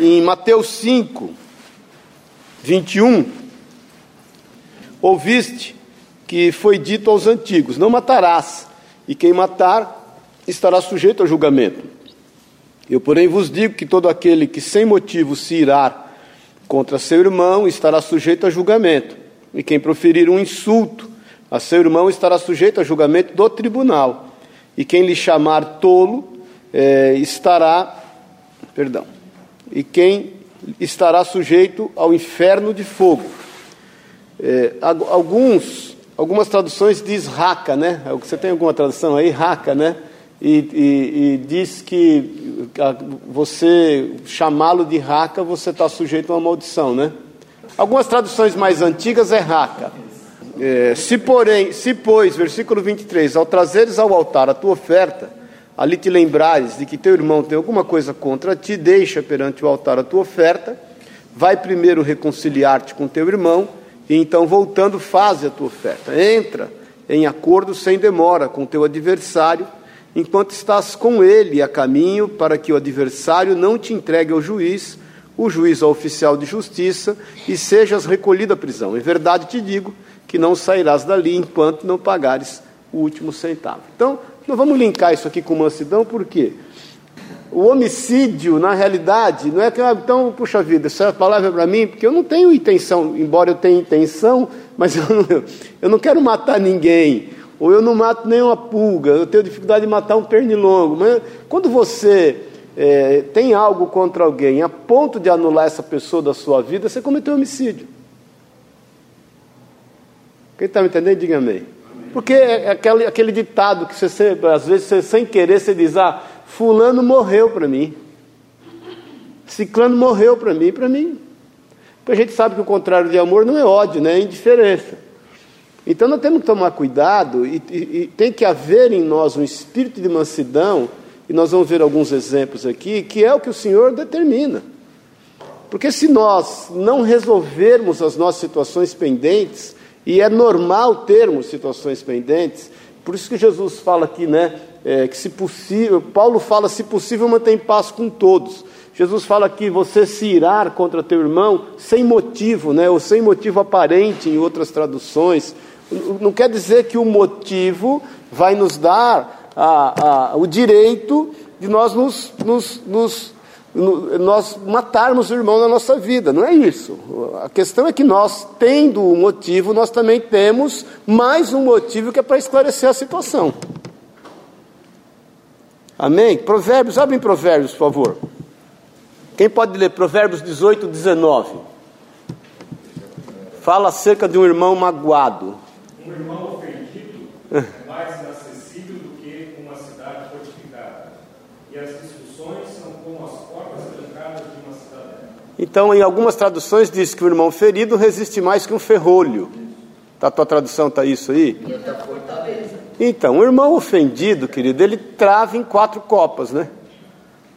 em Mateus 5, 21, ouviste que foi dito aos antigos: Não matarás, e quem matar estará sujeito a julgamento. Eu, porém, vos digo que todo aquele que sem motivo se irá contra seu irmão estará sujeito a julgamento, e quem proferir um insulto a seu irmão estará sujeito a julgamento do tribunal, e quem lhe chamar tolo é, estará, perdão, e quem estará sujeito ao inferno de fogo. É, alguns, algumas traduções diz raca, né? Você tem alguma tradução aí? Raca, né? E, e, e diz que você chamá-lo de raca, você está sujeito a uma maldição, né? Algumas traduções mais antigas é raca. É, se porém, se pois, versículo 23, ao trazeres ao altar a tua oferta, ali te lembrares de que teu irmão tem alguma coisa contra ti, deixa perante o altar a tua oferta, vai primeiro reconciliar-te com teu irmão, e então voltando faze a tua oferta. Entra em acordo sem demora com teu adversário, enquanto estás com ele a caminho, para que o adversário não te entregue ao juiz, o juiz ao oficial de justiça, e sejas recolhido à prisão. Em verdade te digo que não sairás dali enquanto não pagares o último centavo. Então, nós vamos linkar isso aqui com mansidão, por quê? O homicídio, na realidade, não é que, ah, então, puxa vida, essa palavra é para mim, porque eu não tenho intenção, embora eu tenha intenção, mas eu não, eu não quero matar ninguém, ou eu não mato nenhuma pulga, eu tenho dificuldade de matar um pernilongo. Mas quando você é, tem algo contra alguém a ponto de anular essa pessoa da sua vida, você cometeu homicídio. Quem está me entendendo, diga amém. Porque é aquele, aquele ditado que você, às vezes, você, sem querer, você diz: Ah, Fulano morreu para mim. Ciclano morreu para mim, para mim. Porque a gente sabe que o contrário de amor não é ódio, né? é indiferença. Então nós temos que tomar cuidado e, e, e tem que haver em nós um espírito de mansidão, e nós vamos ver alguns exemplos aqui, que é o que o Senhor determina. Porque se nós não resolvermos as nossas situações pendentes, e é normal termos situações pendentes, por isso que Jesus fala aqui, né, é, que se possível, Paulo fala, se possível, mantém paz com todos. Jesus fala que você se irar contra teu irmão sem motivo, né, ou sem motivo aparente em outras traduções. Não quer dizer que o motivo vai nos dar a, a, o direito de nós nos, nos, nos nós matarmos o irmão na nossa vida, não é isso. A questão é que nós, tendo um motivo, nós também temos mais um motivo que é para esclarecer a situação. Amém? Provérbios, abrem Provérbios, por favor. Quem pode ler Provérbios 18, 19? Fala acerca de um irmão magoado. Um irmão ofendido é mais inacessível do que uma cidade fortificada. E as discussões são como as portas trancadas de uma cidadela. Então, em algumas traduções diz que o irmão ferido resiste mais que um ferrolho. Tá, a tua tradução está isso aí? Então, o irmão ofendido, querido, ele trava em quatro copas, né?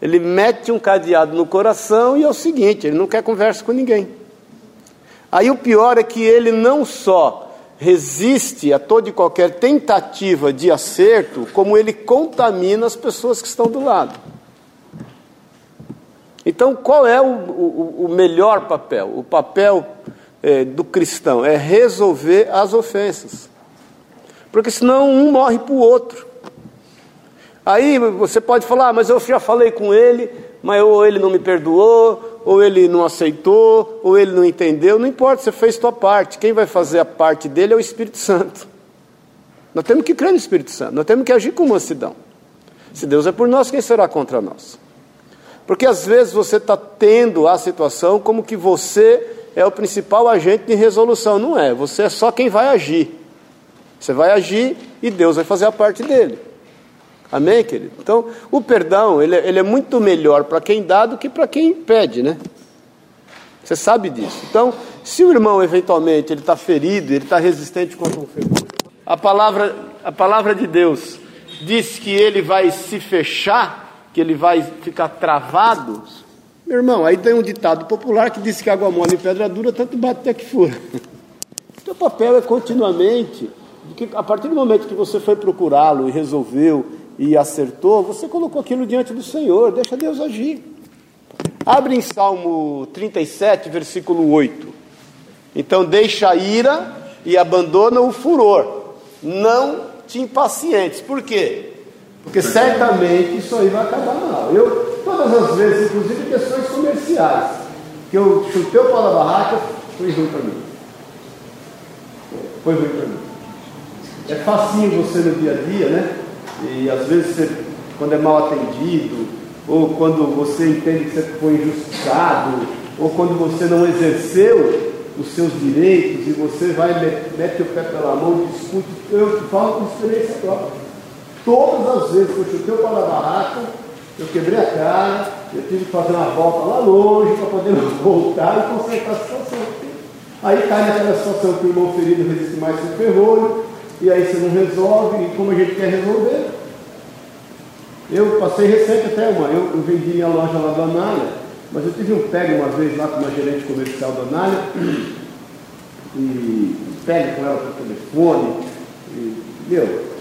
Ele mete um cadeado no coração e é o seguinte: ele não quer conversa com ninguém. Aí o pior é que ele não só resiste a toda e qualquer tentativa de acerto, como ele contamina as pessoas que estão do lado. Então, qual é o, o, o melhor papel? O papel é, do cristão é resolver as ofensas, porque senão um morre para o outro. Aí você pode falar, ah, mas eu já falei com ele, mas ou ele não me perdoou, ou ele não aceitou, ou ele não entendeu, não importa, você fez sua parte. Quem vai fazer a parte dele é o Espírito Santo. Nós temos que crer no Espírito Santo, nós temos que agir com mansidão. Se Deus é por nós, quem será contra nós? Porque às vezes você está tendo a situação como que você é o principal agente de resolução. Não é, você é só quem vai agir. Você vai agir e Deus vai fazer a parte dele. Amém, querido? Então, o perdão, ele, é, ele é muito melhor para quem dá do que para quem pede, né? Você sabe disso. Então, se o irmão, eventualmente, ele está ferido, ele está resistente contra um ferrugem, a palavra, a palavra de Deus diz que ele vai se fechar, que ele vai ficar travado. Meu irmão, aí tem um ditado popular que diz que água mole em pedra dura, tanto bate até que fura. O teu papel é continuamente, que a partir do momento que você foi procurá-lo e resolveu e acertou, você colocou aquilo diante do Senhor, deixa Deus agir. Abre em Salmo 37, versículo 8. Então deixa a ira e abandona o furor. Não te impacientes. Por quê? Porque certamente isso aí vai acabar mal. Eu, todas as vezes, inclusive questões comerciais, que eu chutei o pau da barraca, foi ruim para mim. Foi ruim para mim. É facinho você no dia a dia, né? E às vezes você, quando é mal atendido, ou quando você entende que você foi injustiçado, ou quando você não exerceu os seus direitos e você vai mete o pé pela mão, discute, eu falo com experiência própria. Todas as vezes que eu chutei o pau da barraca, eu quebrei a cara, eu tive que fazer uma volta lá longe para poder voltar e consertar a situação. Aí cai naquela situação que o irmão ferido resiste mais que o ferrolho, e aí você não resolve, e como a gente quer resolver. Eu passei recente até uma, eu, eu vendi minha loja lá da Anália, mas eu tive um pego uma vez lá com uma gerente comercial da Anália, e pego com ela por telefone, e, meu,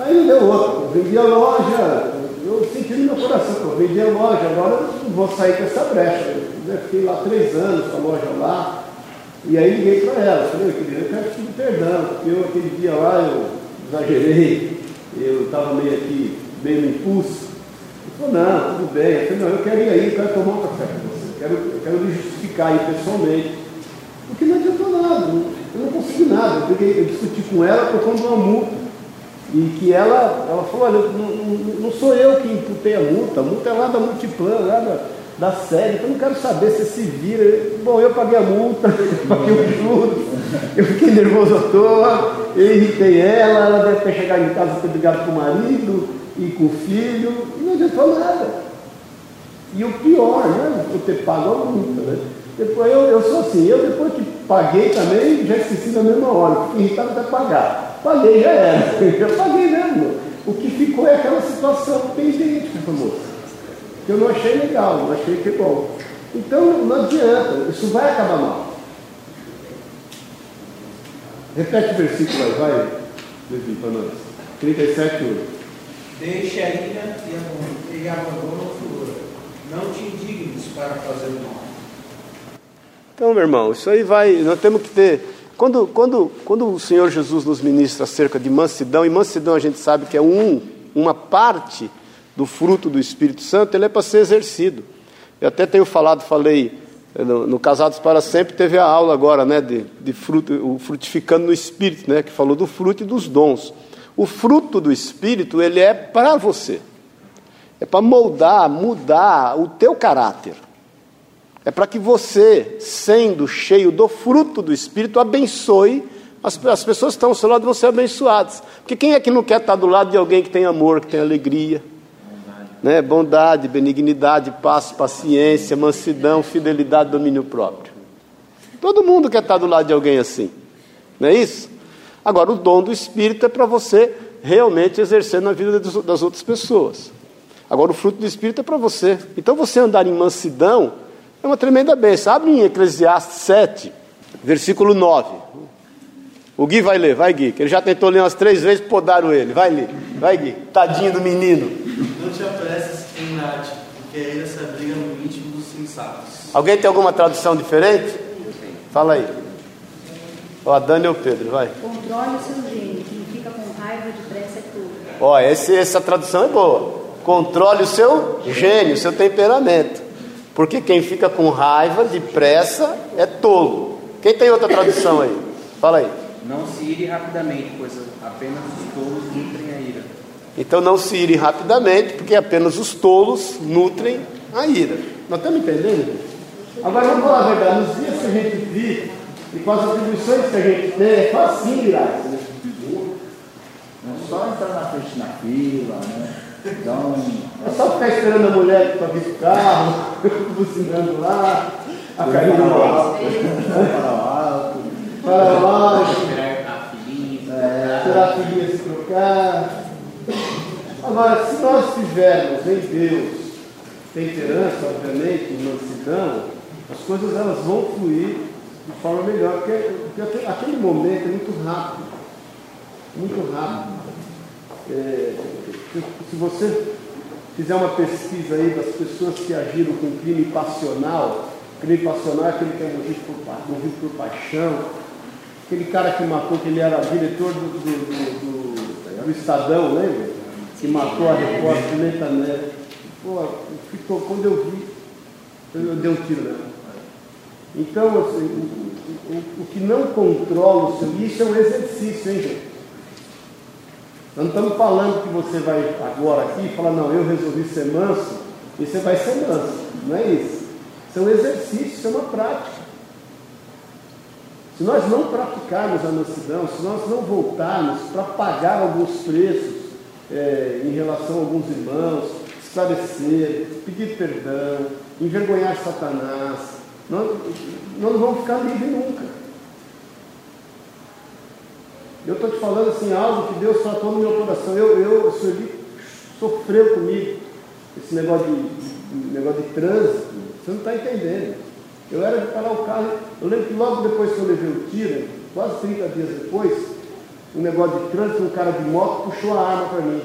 aí deu outro, eu vendi a loja, eu senti no meu coração, eu vendi a loja, agora eu não vou sair com essa brecha. Eu fiquei lá três anos com a loja lá, e aí liguei para ela, falei, querida, eu quero pedir perdão, porque eu aquele dia lá eu exagerei, eu estava meio aqui, meio no impulso. Ele falou, não, tudo bem. Eu falei, não, eu quero ir aí, eu quero tomar um café com você, eu quero, eu quero me justificar aí pessoalmente. Porque não adiantou nada, eu não consegui nada. Eu, peguei, eu discuti com ela de uma multa. E que ela, ela falou, olha, não, não, sou eu que imputei a multa, a multa é lá da Multiplan, lá da, da série, então eu não quero saber se se vira. Bom, eu paguei a multa, paguei o juros, eu fiquei nervoso à toa, eu irritei ela, ela deve ter chegado em casa ter brigado com o marido e com o filho, e não adiantou nada. E o pior, né? Eu ter pago a multa, né? Depois eu, eu sou assim, eu depois que paguei também, já esqueci na mesma hora, fiquei irritado até pagar. Paguei, já era, já paguei mesmo. O que ficou é aquela situação pendente com moça que eu não achei legal, não achei que é bom. Então não adianta, isso vai acabar mal. Repete o versículo aí, vai, Levi, para nós. 37, 8. Deixa a ira e abandona o furor. Não te indignes para fazer o mal. Então, meu irmão, isso aí vai. Nós temos que ter. Quando, quando, quando o Senhor Jesus nos ministra acerca de mansidão, e mansidão a gente sabe que é um, uma parte do fruto do Espírito Santo, ele é para ser exercido. Eu até tenho falado, falei eh, no, no, Casados para Sempre, teve a aula agora, né, de, de fruto, o frutificando no Espírito, né, que falou do fruto e dos dons. O fruto do Espírito, ele é para você. É para moldar, mudar o teu caráter. É para que você, sendo cheio do fruto do Espírito, abençoe as, as pessoas que estão ao seu lado vão ser abençoadas. Porque quem é que não quer estar do lado de alguém que tem amor, que tem alegria? né? bondade, benignidade, paz, paciência, mansidão, fidelidade, domínio próprio. Todo mundo quer estar do lado de alguém assim, não é isso? Agora, o dom do Espírito é para você realmente exercer na vida das outras pessoas. Agora, o fruto do Espírito é para você. Então, você andar em mansidão é uma tremenda bênção. Abre em Eclesiastes 7, versículo 9. O Gui vai ler, vai Gui, que ele já tentou ler umas três vezes, podaram ele. Vai ler, vai Gui, tadinho do menino te apresses em nada, porque se abriga no íntimo dos sensatos. Alguém tem alguma tradução diferente? Fala aí. Ó, a Dani ou o Pedro, vai. Controle o seu gênio, quem fica com raiva depressa é tudo. Ó, esse, essa tradução é boa. Controle o seu gênio, o seu temperamento. Porque quem fica com raiva depressa é tolo. Quem tem outra tradução aí? Fala aí. Não se ire rapidamente, pois apenas os tolos nutrem a ira. Então não se irem rapidamente, porque apenas os tolos nutrem a ira. Nós estamos entendendo? Agora vamos falar a verdade, nos dias que a gente vive e com as atribuições que a gente tem, é facinho virar. Não é só entrar na frente na fila, né? Então, é só ficar esperando a mulher para vir o carro, buzinando lá, a carinha no alto. Para o alto. Para o alto. Esperar a filhinha. Esperar a filhinha se trocar. Agora, se nós tivermos em Deus temperança, obviamente, mansidão, as coisas elas vão fluir de forma melhor, porque, porque aquele momento é muito rápido. Muito rápido. É, se você fizer uma pesquisa aí das pessoas que agiram com crime passional, crime passional é aquele que é movido por, movido por paixão, aquele cara que matou, que ele era diretor do, do, do, do- Estadão, lembra? Que matou a repórter Pimenta Neto. Pô, ficou, quando eu vi, eu dei um tiro nela. Então, assim, o, o- o que não controla o seu, isso é um exercício, hein, gente? Nós não estamos falando que você vai agora aqui falar, não, eu resolvi ser manso, e você vai ser manso. Não é isso. Isso é um exercício, isso é uma prática. Se nós não praticarmos a mansidão, se nós não voltarmos para pagar alguns preços é, em relação a alguns irmãos, esclarecer, pedir perdão, envergonhar Satanás, nós, nós não vamos ficar livres nunca. Eu estou te falando assim, algo que Deus tratou no meu coração. Eu, eu, o senhor Eli sofreu comigo, esse negócio de, negócio de trânsito, você não está entendendo. Eu era de parar o carro, eu lembro que logo depois que eu levei o tiro, quase 30 dias depois, um negócio de trânsito, um cara de moto puxou a arma para mim.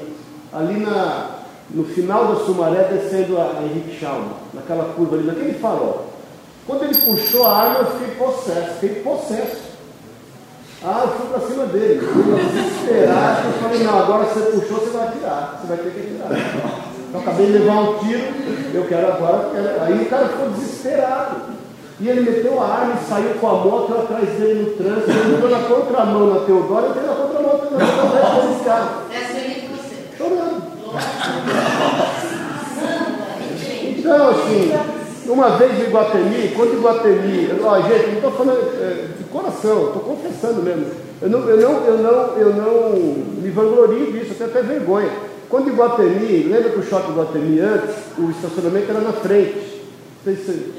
Ali na, no final da Sumaré, descendo a, a Henrique Schalma, naquela curva ali, naquele farol. Quando ele puxou a arma, eu fiquei possesso, fiquei possesso. Ah, eu fui para cima dele. Eu fui desesperado. Eu falei, não, agora você puxou, você vai atirar. Você vai ter que atirar. Então acabei de levar um tiro, eu quero agora. quero- Aí o cara ficou desesperado. E ele meteu a arma e saiu com a moto atrás dele no trânsito. Ele mudou na contramão na Teodoro, eu tenho na contramão tô atrás desse cara. Essa aí de você. Chorando. Então, assim, uma vez em Iguatemi, quando Iguatemi, ó, gente, não estou falando é, de coração, estou confessando mesmo. Eu não, eu, não, eu, não, eu não me vanglorio disso, eu tenho até vergonha. Quando Iguatemi, lembra que o shopping Iguatemi antes, o estacionamento era na frente. Não sei se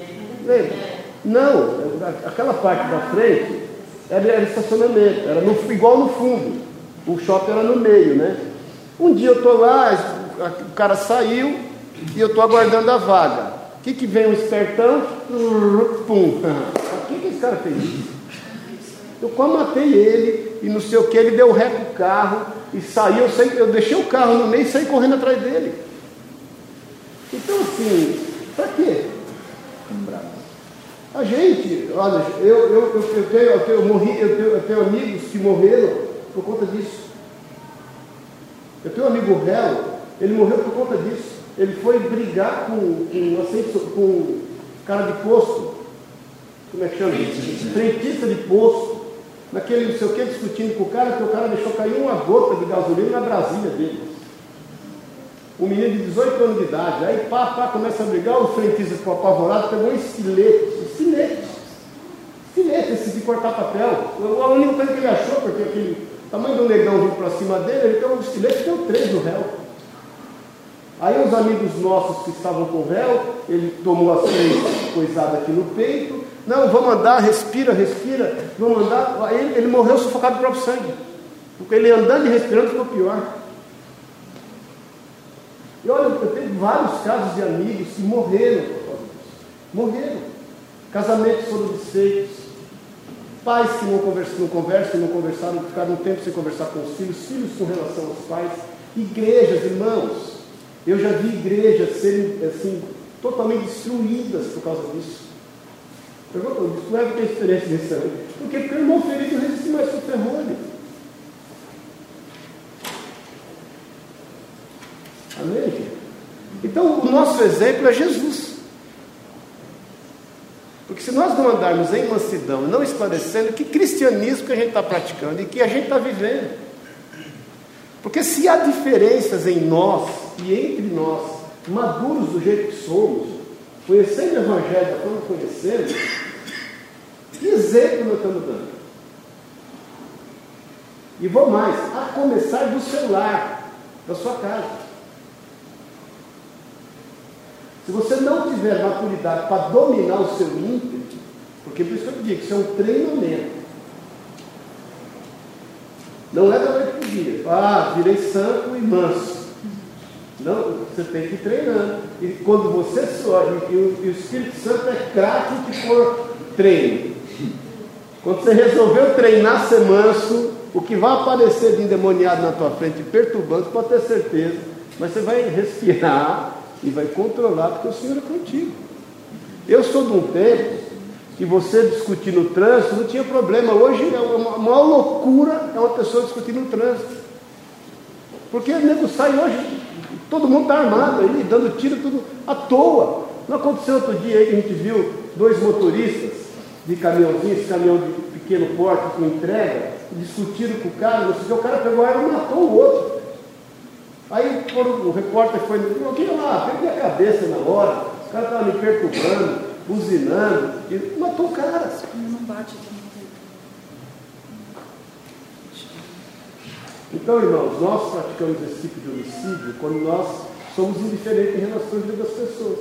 lembra? Não, aquela parte da frente era, era estacionamento, era no- igual no fundo. O shopping era no meio, né? Um dia eu estou lá, o cara saiu e eu estou aguardando a vaga. O que, que vem um espertão? Pum. O que, que esse cara fez? Eu quase matei ele e não sei o que, ele deu ré com o carro e saiu, eu, eu deixei o carro no meio e saí correndo atrás dele. Então assim, para quê? A gente, olha, eu, eu, eu, eu tenho, eu, tenho, morri, eu, tenho, eu tenho amigos que morreram por conta disso. Eu tenho um amigo réu, ele morreu por conta disso. Ele foi brigar com, com, com cara de posto, como é que chama? Frentista de posto, naquele não sei o que, discutindo com o cara, que o cara deixou cair uma gota de gasolina na Brasília dele. Um menino de 18 anos de idade, aí pá, pá, começa a brigar, o frentista ficou apavorado, pegou um estilete, estilete, estilete, esse de cortar papel. A única coisa que ele achou, porque aquele tamanho do negão vindo para cima dele, ele pegou um estilete e deu três no réu. Aí os amigos nossos que estavam com o réu, ele tomou as três coisadas aqui no peito, não, vamos andar, respira, respira, vamos andar. Ele, ele morreu sufocado do próprio sangue. Porque ele andando e respirando ficou pior. E olha, eu tenho vários casos de amigos que morreram por causa disso. Morreram. Casamentos foram desfeitos. Pais que não conversam, não conversam, não conversaram, ficaram um tempo sem conversar com os filhos, filhos com relação aos pais. Igrejas, irmãos. Eu já vi igrejas serem assim, totalmente destruídas por causa disso. Pergunta, isso leva ter experiência nisso aí. Porque o irmão ferido resiste mais com o ferrolho. Amém? Então, o nosso exemplo é Jesus. Porque se nós não andarmos em mansidão, não esclarecendo que cristianismo que a gente está praticando e que a gente está vivendo. Porque se há diferenças em nós e entre nós, maduros do jeito que somos, conhecendo o Evangelho que conhecemos, que exemplo nós estamos dando? E vou mais, a começar do seu lar, da sua casa. Se você não tiver maturidade para dominar o seu ímpeto, porque por isso que eu digo, isso é um treinamento. Não é da noite para o dia. Ah, virei santo e manso. Não, você tem que ir treinando. E quando você sobe, e o, e o Espírito Santo é craque que for treino. Quando você resolveu treinar ser manso, o que vai aparecer de endemoniado na tua frente, perturbando, pode ter certeza Mas você vai respirar e vai controlar, porque o Senhor é contigo. Eu sou de um tempo que você discutir no trânsito não tinha problema. Hoje é uma maior loucura é uma pessoa discutir no trânsito. Porque o nego sai hoje, todo mundo está armado aí, dando tiro tudo à toa. Não aconteceu outro dia aí que a gente viu dois motoristas de caminhãozinho, esse caminhão de pequeno porte com entrega, discutiram com o cara, não sei se o cara pegou a arma e matou o outro. Aí o repórter foi, o que lá, perdi a cabeça na hora, os caras estavam me perturbando, buzinando, e matou o cara. Não bate. Então, irmãos, nós praticamos esse tipo de homicídio quando nós somos indiferentes em relação à vida das pessoas.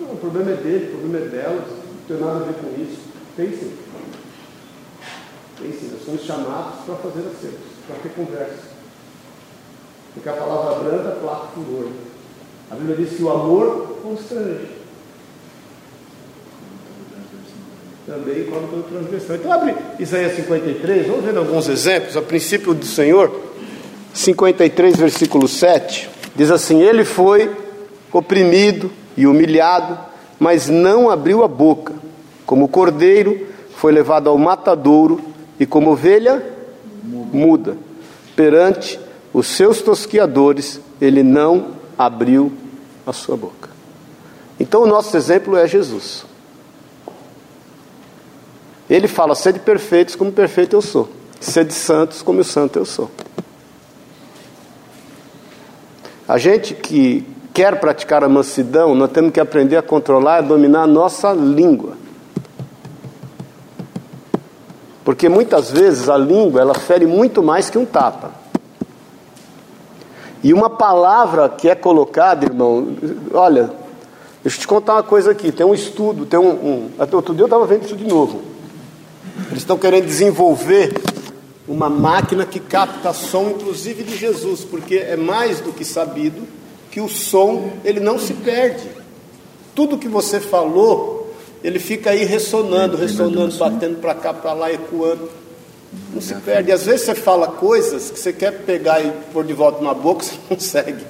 Não, o problema é dele, o problema é delas, não tem nada a ver com isso. Tem sim. Tem sim, nós somos chamados para fazer acertos, para ter conversa. Porque a palavra branda placa furor. A Bíblia diz que o amor constrange. Também come toda transgressão. Então abre Isaías 53, vamos ver alguns exemplos. A princípio do Senhor, 53, versículo 7, diz assim: Ele foi oprimido e humilhado, mas não abriu a boca. Como cordeiro, foi levado ao matadouro, e como ovelha muda, perante os seus tosquiadores, ele não abriu a sua boca. Então, o nosso exemplo é Jesus. Ele fala: sede perfeitos, como perfeito eu sou, sede santos, como santo eu sou. A gente que quer praticar a mansidão, nós temos que aprender a controlar e dominar a nossa língua. Porque muitas vezes a língua ela fere muito mais que um tapa. E uma palavra que é colocada, irmão, olha, deixa eu te contar uma coisa aqui. Tem um estudo, tem um. um outro dia eu estava vendo isso de novo. Eles estão querendo desenvolver uma máquina que capta som, inclusive de Jesus, porque é mais do que sabido que o som ele não se perde. Tudo que você falou, ele fica aí ressonando, ressonando, batendo para cá, para lá, ecoando. Não se perde. E às vezes você fala coisas que você quer pegar e pôr de volta na boca, você não consegue.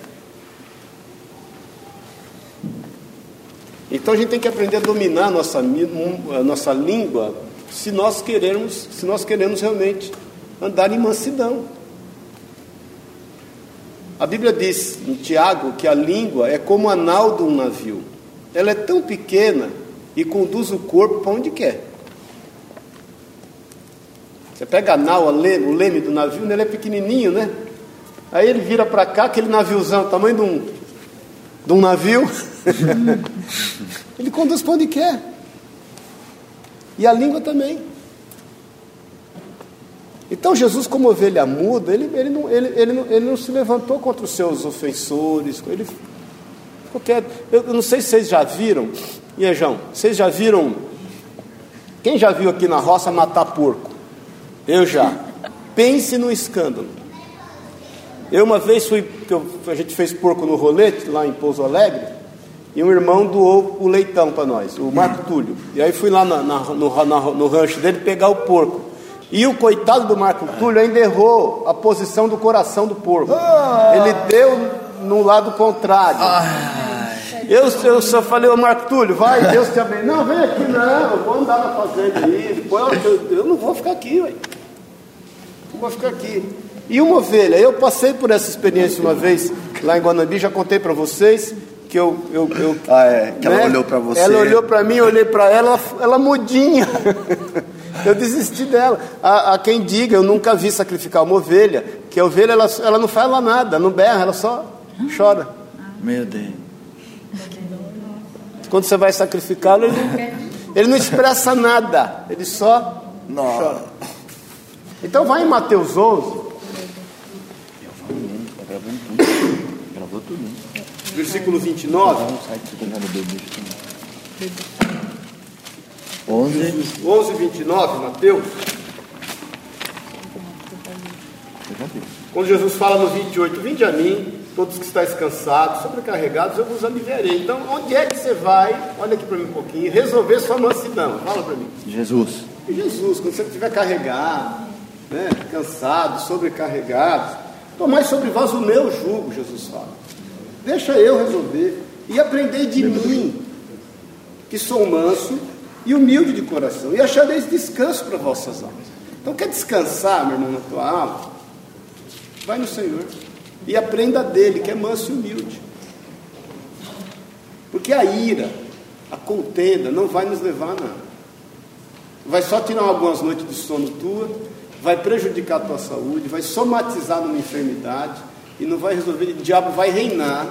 Então a gente tem que aprender a dominar a nossa, a nossa língua se nós queremos, se nós queremos realmente andar em mansidão. A Bíblia diz em Tiago que a língua é como a nau de um navio. Ela é tão pequena e conduz o corpo para onde quer. Você pega a nau, o leme do navio, ele é pequenininho, né? Aí ele vira para cá, aquele naviozão, tamanho de um, de um navio. ele conduz para onde quer. E a língua também. Então Jesus, como ovelha muda, ele, ele, não, ele, ele, não, ele não se levantou contra os seus ofensores. Ele qualquer, eu não sei se vocês já viram, Iejão, vocês já viram? Quem já viu aqui na roça matar porco? Eu já. Pense no escândalo. Eu uma vez fui, eu, a gente fez porco no rolete, lá em Pouso Alegre, e um irmão doou o leitão para nós, o Marco Túlio. E aí fui lá na, na, no, na, no rancho dele pegar o porco. E o coitado do Marco Túlio ainda errou a posição do coração do porco. Ele deu no lado contrário. Eu, eu só falei, ô Marco Túlio, vai, Deus te abençoe. Não, vem aqui, não, vou andar na fazenda aí. Depois eu, eu não vou ficar aqui, ué. Não vou ficar aqui. E uma ovelha, eu passei por essa experiência uma vez lá em Guanambi, já contei para vocês que eu, eu, eu ah, é, que ela né? olhou para você. Ela olhou para mim, eu olhei para ela, ela mudinha. eu desisti dela. A, a, quem diga, eu nunca vi sacrificar uma ovelha, que a ovelha ela, ela não fala nada, não berra, ela só chora. Meu Deus. Quando você vai sacrificá-lo, ele, ele, não expressa nada, ele só Nossa. chora. Então vai em Mateus 11. Gravou tudo. Versículo 29. 11. 11, 29, Mateus. Quando Jesus fala no 28, vinde a mim, todos que estáis cansados, sobrecarregados, eu vos aliviarei. Então, onde é que você vai, olha aqui para mim um pouquinho, resolver sua mansidão? Fala para mim. Jesus. Jesus, quando você estiver carregado, né, cansado, sobrecarregado, tomai sobre vós o meu jugo, Jesus fala. Deixa eu resolver. E aprendei de mim, que sou manso e humilde de coração, e achareis descanso para vossas almas. Então, quer descansar, meu irmão, na tua alma? Vai no Senhor e aprenda dele, que é manso e humilde. Porque a ira, a contenda, não vai nos levar a nada. Vai só tirar algumas noites de sono tua, vai prejudicar a tua saúde, vai somatizar numa enfermidade e não vai resolver, o diabo vai reinar.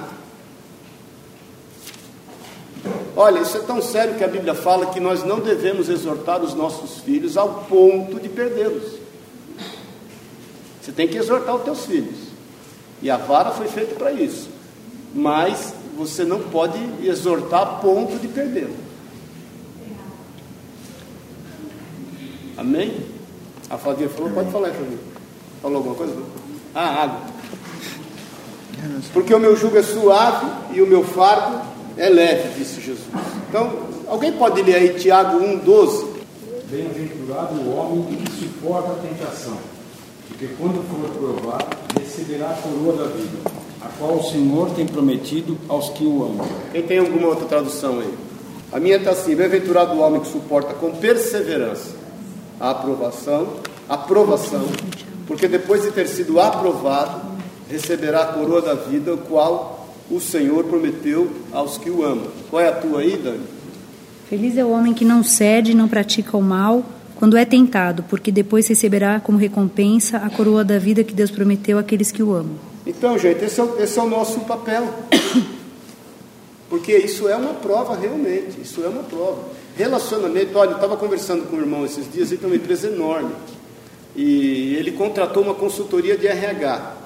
Olha, isso é tão sério que a Bíblia fala que nós não devemos exortar os nossos filhos ao ponto de perdê-los. Você tem que exortar os teus filhos. E a vara foi feita para isso. Mas você não pode exortar a ponto de perdê-lo. Amém? A Fladinha falou, pode falar mim. Falou alguma coisa? Ah, água. Porque o meu jugo é suave e o meu fardo é leve, disse Jesus. Então, alguém pode ler aí Tiago 1,12? Bem-aventurado o homem que suporta a tentação, porque quando for provado, receberá a coroa da vida, a qual o Senhor tem prometido aos que o amam. Quem tem alguma outra tradução aí? A minha está assim: bem-aventurado o homem que suporta com perseverança a aprovação, aprovação, porque depois de ter sido aprovado, receberá a coroa da vida, o qual o Senhor prometeu aos que o amam. Qual é a tua aí, Dani? Feliz é o homem que não cede e não pratica o mal quando é tentado, porque depois receberá como recompensa a coroa da vida que Deus prometeu àqueles que o amam. Então, gente, esse é, o, esse é o nosso papel. Porque isso é uma prova realmente, isso é uma prova. Relacionamento, olha, eu estava conversando com o irmão esses dias, ele tem uma empresa enorme. E ele contratou uma consultoria de RH.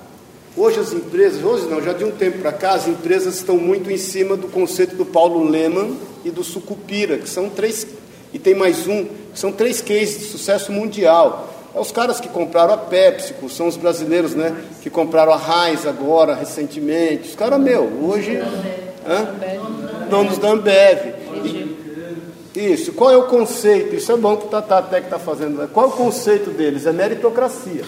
Hoje as empresas, hoje não, já de um tempo para cá, as empresas estão muito em cima do conceito do Paulo Leman e do Sucupira, que são três, e tem mais um, que são três cases de sucesso mundial. É os caras que compraram a PepsiCo, são os brasileiros, né, que compraram a Heinz agora, recentemente. Os caras, meu, hoje... Donos da Ambev. Isso, qual é o conceito? Isso é bom que o Tata que está fazendo. né? Qual é o conceito deles? É meritocracia.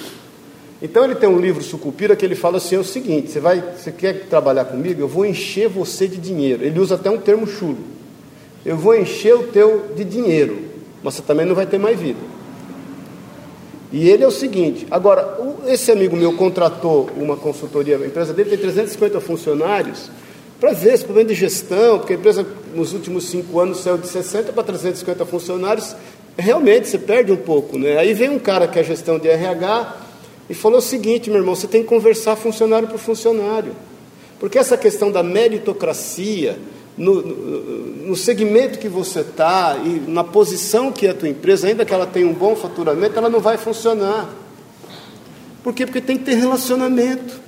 Então ele tem um livro Sucupira que ele fala assim: é o seguinte, você vai, você quer trabalhar comigo? Eu vou encher você de dinheiro. Ele usa até um termo chulo. Eu vou encher o teu de dinheiro, mas você também não vai ter mais vida. E ele é o seguinte: agora, esse amigo meu contratou uma consultoria, a empresa dele tem 350 funcionários, para ver esse problema de gestão, porque a empresa nos últimos cinco anos saiu de 60 para 350 funcionários, realmente você perde um pouco. Né? Aí vem um cara que é gestão de RH e falou o seguinte, meu irmão, você tem que conversar funcionário por funcionário. Porque essa questão da meritocracia, no, no, no segmento que você está e na posição que é a tua empresa, ainda que ela tenha um bom faturamento, ela não vai funcionar. Por quê? Porque tem que ter relacionamento.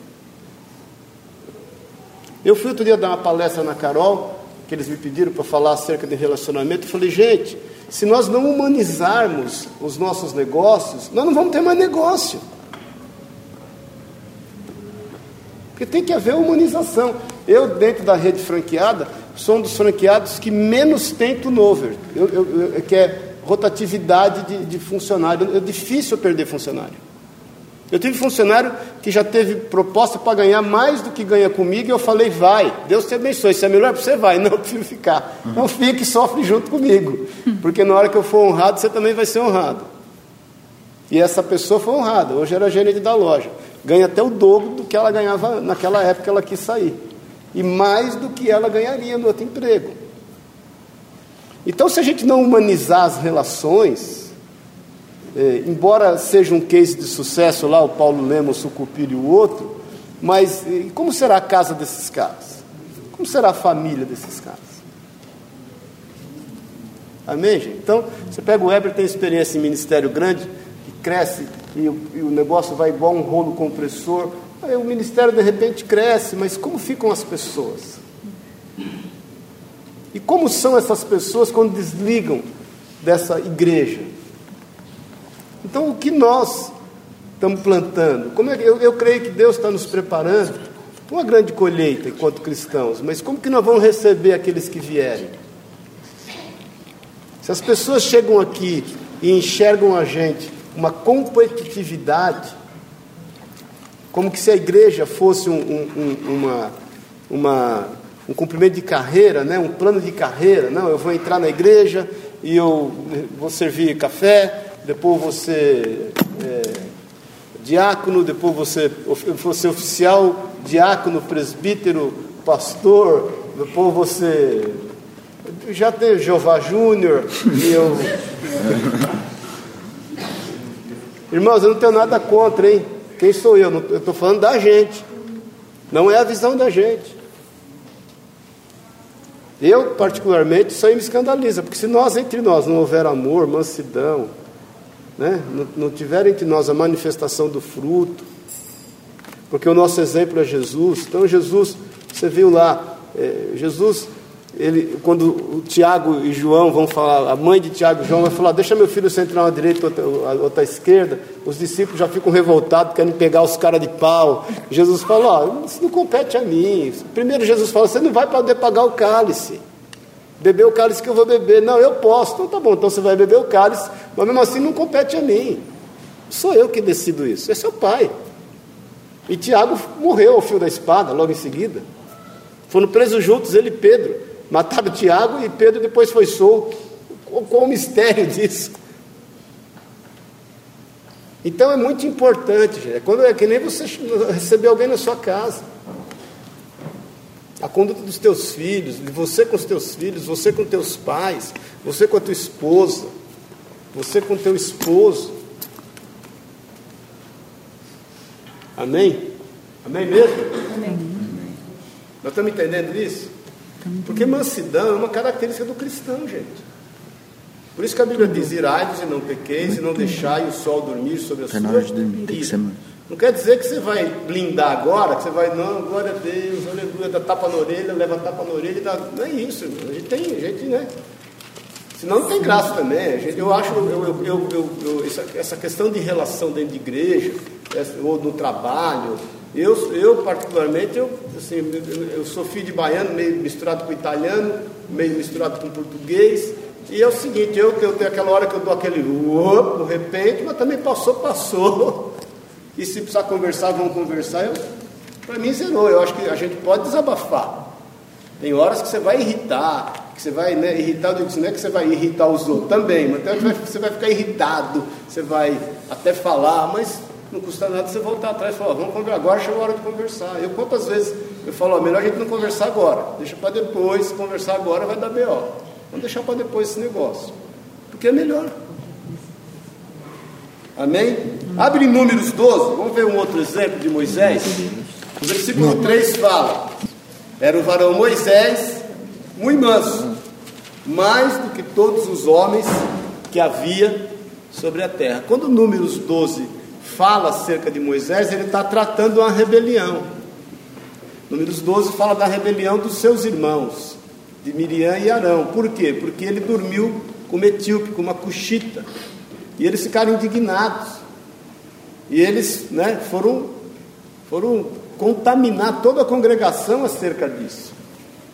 Eu fui outro dia dar uma palestra na Carol, que eles me pediram para falar acerca de relacionamento. Eu falei, gente, se nós não humanizarmos os nossos negócios, nós não vamos ter mais negócio. Porque tem que haver humanização. Eu, dentro da rede franqueada, sou um dos franqueados que menos tem turnover, eu, eu, eu, que é rotatividade de, de funcionário. É difícil perder funcionário. Eu tive funcionário que já teve proposta para ganhar mais do que ganha comigo, e eu falei, vai, Deus te abençoe, se é melhor para você, vai, não, eu prefiro ficar. Não fique sofre junto comigo, porque na hora que eu for honrado, você também vai ser honrado. E essa pessoa foi honrada, hoje era gerente da loja. Ganha até o dobro do que ela ganhava naquela época que ela quis sair. E mais do que ela ganharia no outro emprego. Então, se a gente não humanizar as relações, é, embora seja um case de sucesso lá, o Paulo Lemos, o Sucupira e o outro, mas e como será a casa desses caras? Como será a família desses caras? Amém, gente? Então, você pega o Weber, tem experiência em ministério grande, cresce e o, e o negócio vai igual um rolo compressor. Aí o ministério de repente cresce, mas como ficam as pessoas? E como são essas pessoas quando desligam dessa igreja? Então, o que nós estamos plantando? Como é que, eu, eu creio que Deus está nos preparando para uma grande colheita enquanto cristãos, mas como que nós vamos receber aqueles que vierem? Se as pessoas chegam aqui e enxergam a gente uma competitividade, como que se a igreja fosse um, um, um, uma, uma, um cumprimento de carreira, né? um plano de carreira. Não, eu vou entrar na igreja e eu vou servir café, depois ser é, diácono, depois vou ser oficial, diácono, presbítero, pastor, depois ser. Já tem Jeová Júnior e eu. Irmãos, eu não tenho nada contra, hein? Quem sou eu? Eu estou falando da gente. Não é a visão da gente. Eu, particularmente, isso aí me escandaliza, porque se nós entre nós não houver amor, mansidão, né? não, não tiver entre nós a manifestação do fruto, porque o nosso exemplo é Jesus. Então, Jesus, você viu lá, é, Jesus ele, quando Tiago e João vão falar, a mãe de Tiago e João vai falar, deixa meu filho centrar uma direita, outra, outra esquerda, os discípulos já ficam revoltados, querem pegar os caras de pau. Jesus fala, ó, isso não compete a mim. Primeiro Jesus fala, você não vai poder pagar o cálice. Beber o cálice que eu vou beber. Não, eu posso. Então tá bom, então você vai beber o cálice, mas mesmo assim não compete a mim. Sou eu que decido isso, é seu pai. E Tiago morreu ao fio da espada, logo em seguida. Foram presos juntos, ele e Pedro. Mataram Tiago e Pedro depois foi solto. Qual o mistério disso? Então é muito importante, gente. É quando é que nem você receber alguém na sua casa. A conduta dos teus filhos, de você com os teus filhos, você com teus pais, você com a tua esposa, você com o teu esposo. Amém? Amém mesmo? Amém. Nós estamos entendendo isso? Porque mansidão é uma característica do cristão, gente. Por isso que a Bíblia diz: irai-vos e não pequeis, e não deixai o sol dormir sobre a sua vida. Não quer dizer que você vai blindar agora, que você vai, não, glória a Deus, aleluia, dá tapa na orelha, leva tapa na orelha, dá... não é isso, irmão. a gente tem, a gente, né? Senão não tem graça também. Gente, eu acho, eu, eu, eu, essa, essa questão de relação dentro de igreja, ou no trabalho, eu, eu particularmente, eu, assim, eu sou filho de baiano, meio misturado com italiano, meio misturado com português. E é o seguinte, eu, eu tenho aquela hora que eu dou aquele de repente, mas também passou, passou. E se precisar conversar, vamos conversar. Para mim zerou. Eu acho que a gente pode desabafar. Tem horas que você vai irritar, que você vai né, irritar, não é que você vai irritar os outros também, mas você vai ficar irritado, você vai até falar, mas não custa nada você voltar atrás e falar, vamos conversar, agora chegou a hora de conversar. Eu quantas vezes eu falo, ó, melhor a gente não conversar agora, deixa para depois, conversar agora vai dar B.O. Vamos deixar para depois esse negócio. Porque é melhor. Amém? Abre Números 12, vamos ver um outro exemplo de Moisés. O versículo 3 fala: Era o varão Moisés, muito manso, mais do que todos os homens que havia sobre a terra. Quando Números 12 fala acerca de Moisés, ele está tratando uma rebelião. Números 12 fala da rebelião dos seus irmãos, de Miriam e Arão. Por quê? Porque ele dormiu com uma etíope, com uma cuxita. E eles ficaram indignados. E eles né, foram, foram contaminar toda a congregação acerca disso.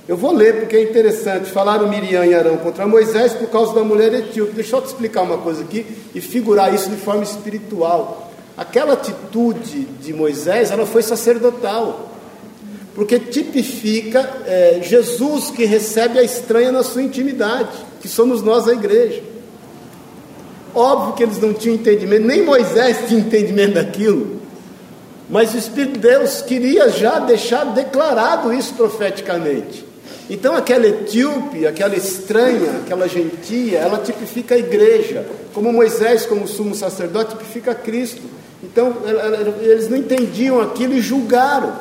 Eu vou ler porque é interessante. Falaram Miriam e Arão contra Moisés por causa da mulher etíope. Deixa eu te explicar uma coisa aqui e figurar isso de forma espiritual. Aquela atitude de Moisés, ela foi sacerdotal, porque tipifica é, Jesus que recebe a estranha na sua intimidade, que somos nós a igreja. Óbvio que eles não tinham entendimento, nem Moisés tinha entendimento daquilo, mas o Espírito de Deus queria já deixar declarado isso profeticamente. Então aquela etíope, aquela estranha, aquela gentia, ela tipifica a igreja, como Moisés, como sumo sacerdote, tipifica Cristo. Então, eles não entendiam aquilo e julgaram.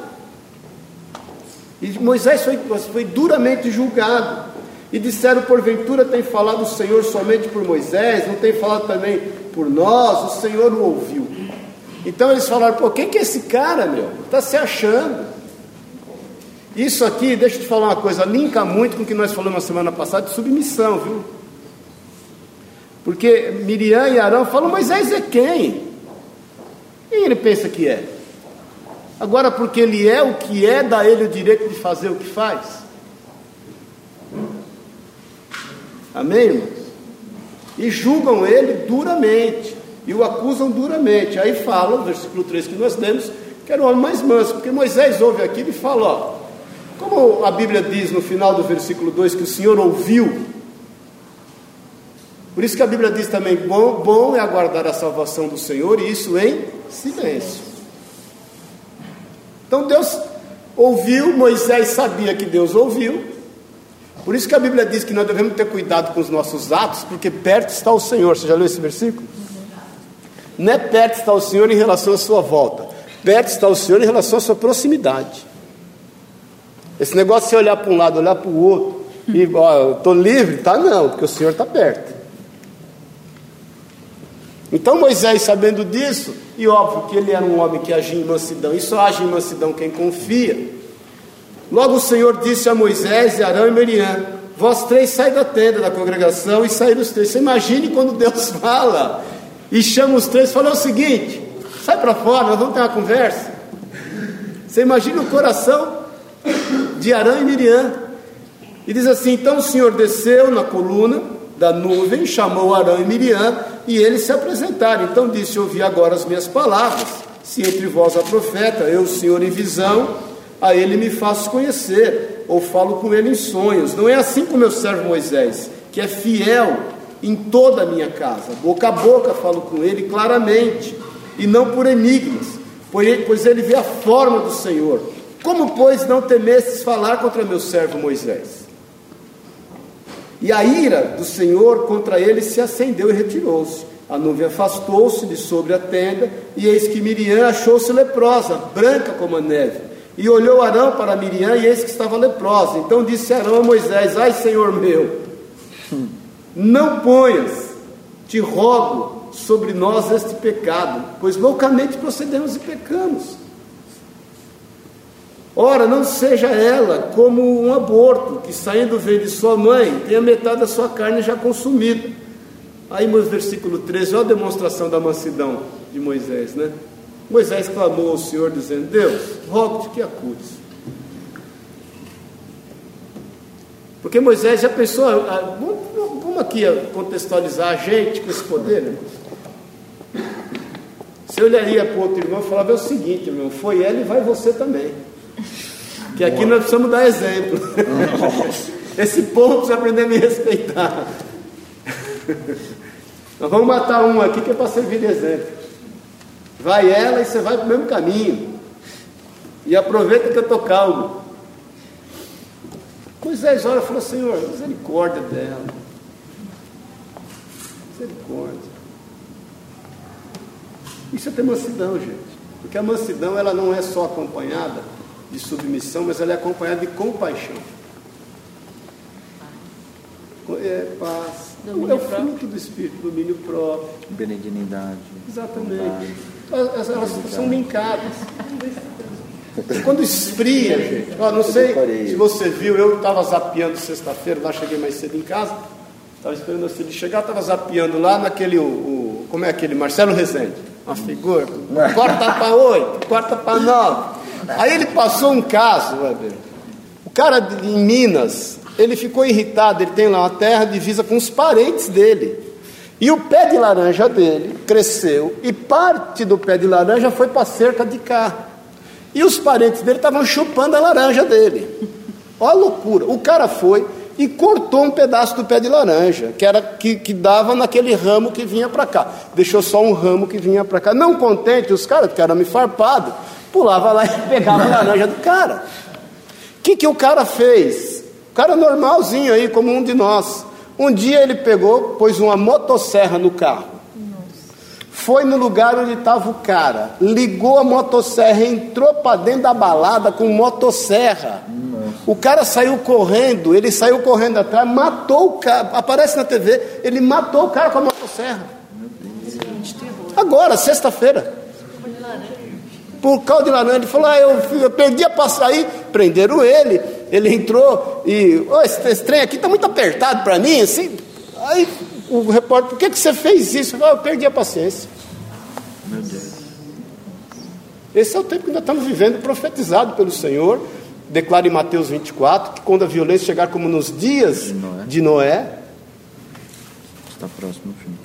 E Moisés foi, foi duramente julgado. E disseram, porventura tem falado o Senhor somente por Moisés, não tem falado também por nós, o Senhor não ouviu. Então eles falaram, pô, quem que é esse cara, meu? Está se achando. Isso aqui, deixa eu te falar uma coisa, linka muito com o que nós falamos na semana passada de submissão, viu? Porque Miriam e Arão falam, Moisés é quem? Quem ele pensa que é? Agora, porque ele é o que é, dá ele o direito de fazer o que faz? Amém, irmãos? E julgam ele duramente, e o acusam duramente. Aí falam, versículo 3 que nós temos, que era o homem mais manso, porque Moisés ouve aquilo e fala: Ó, Como a Bíblia diz no final do versículo 2 que o Senhor ouviu, por isso que a Bíblia diz também: bom, bom é aguardar a salvação do Senhor, e isso em silêncio. Então Deus ouviu, Moisés sabia que Deus ouviu, por isso que a Bíblia diz que nós devemos ter cuidado com os nossos atos, porque perto está o Senhor. Você já leu esse versículo? Não é perto está o Senhor em relação à sua volta, perto está o Senhor em relação à sua proximidade. Esse negócio de olhar para um lado, olhar para o outro, e estou livre, tá não, porque o Senhor está perto. Então Moisés, sabendo disso, e óbvio que ele era um homem que agia em mansidão, e só age em mansidão quem confia. Logo o Senhor disse a Moisés e Arão e Miriam: Vós três saem da tenda da congregação e saíram os três. Você imagine quando Deus fala e chama os três, fala o seguinte: sai para fora, nós vamos ter uma conversa. Você imagina o coração de Arão e Miriam. E diz assim: Então o Senhor desceu na coluna da nuvem, chamou Arão e Miriam, e eles se apresentaram. Então disse: Ouvi agora as minhas palavras. Se entre vós há profeta, eu, Senhor, em visão, a ele me faço conhecer, ou falo com ele em sonhos. Não é assim com meu servo Moisés, que é fiel em toda a minha casa. Boca a boca falo com ele claramente, e não por enigmas, pois ele vê a forma do Senhor. Como, pois, não temestes falar contra meu servo Moisés? E a ira do Senhor contra ele se acendeu e retirou-se. A nuvem afastou-se de sobre a tenda, e eis que Miriam achou-se leprosa, branca como a neve. E olhou Arão para Miriam, e eis que estava leprosa. Então disse Arão a Moisés: Ai, Senhor meu, não ponhas, te rogo, sobre nós este pecado, pois loucamente procedemos e pecamos. Ora, não seja ela como um aborto, que saindo vem de sua mãe, tenha metade da sua carne já consumida. Aí no versículo 13, olha a demonstração da mansidão de Moisés, né? Moisés clamou ao Senhor, dizendo: Deus, rogo-te que acudes. Porque Moisés já pensou, ah, vamos, vamos aqui contextualizar a gente com esse poder, irmão. Você olharia para outro irmão e falava: é o seguinte, irmão, foi ela e vai você também. Que aqui nós precisamos dar exemplo. Esse povo precisa aprender a me respeitar. Nós vamos matar um aqui que é para servir de exemplo. Vai ela e você vai para o mesmo caminho. E aproveita que eu estou calmo. Moisés ora e falou, Senhor, misericórdia dela. Misericórdia. Isso é ter mansidão, gente. Porque a mansidão ela não é só acompanhada de submissão, mas ela é acompanhada de compaixão. É paz. Domínio é o fruto próprio. do Espírito, domínio próprio. Benignidade. Exatamente. Elas, elas são linkadas. Quando esfria, gente, ó, não sei se você viu, eu estava zapeando sexta-feira, lá cheguei mais cedo em casa, estava esperando a filha chegar, estava zapeando lá naquele, o, o, como é aquele, Marcelo Rezende, uma figura, corta para oito, corta para nove. Aí ele passou um caso, o cara em Minas, ele ficou irritado, ele tem lá uma terra divisa com os parentes dele. E o pé de laranja dele cresceu e parte do pé de laranja foi para a cerca de carro. E os parentes dele estavam chupando a laranja dele. Olha a loucura. O cara foi e cortou um pedaço do pé de laranja, que era que, que dava naquele ramo que vinha para cá. Deixou só um ramo que vinha para cá. Não contente, os caras que eram me farpado, pulava lá e pegava a laranja do cara. O que, que o cara fez? O cara normalzinho aí, como um de nós. Um dia ele pegou, pôs uma motosserra no carro. Foi no lugar onde estava o cara, ligou a motosserra, entrou para dentro da balada com motosserra. Nossa. O cara saiu correndo, ele saiu correndo atrás, matou o cara. Aparece na TV, ele matou o cara com a motosserra. Agora, sexta-feira por causa de laranja. Ele falou: ah, eu, eu perdi a passaí, prenderam ele. Ele entrou e, oh, esse, esse trem aqui está muito apertado para mim, assim. Aí o repórter, por que, que você fez isso? Eu, falei, eu perdi a paciência. Meu Deus. Esse é o tempo que nós estamos vivendo, profetizado pelo Senhor. Declara em Mateus 24 que quando a violência chegar como nos dias de Noé, de Noé está próximo do fim.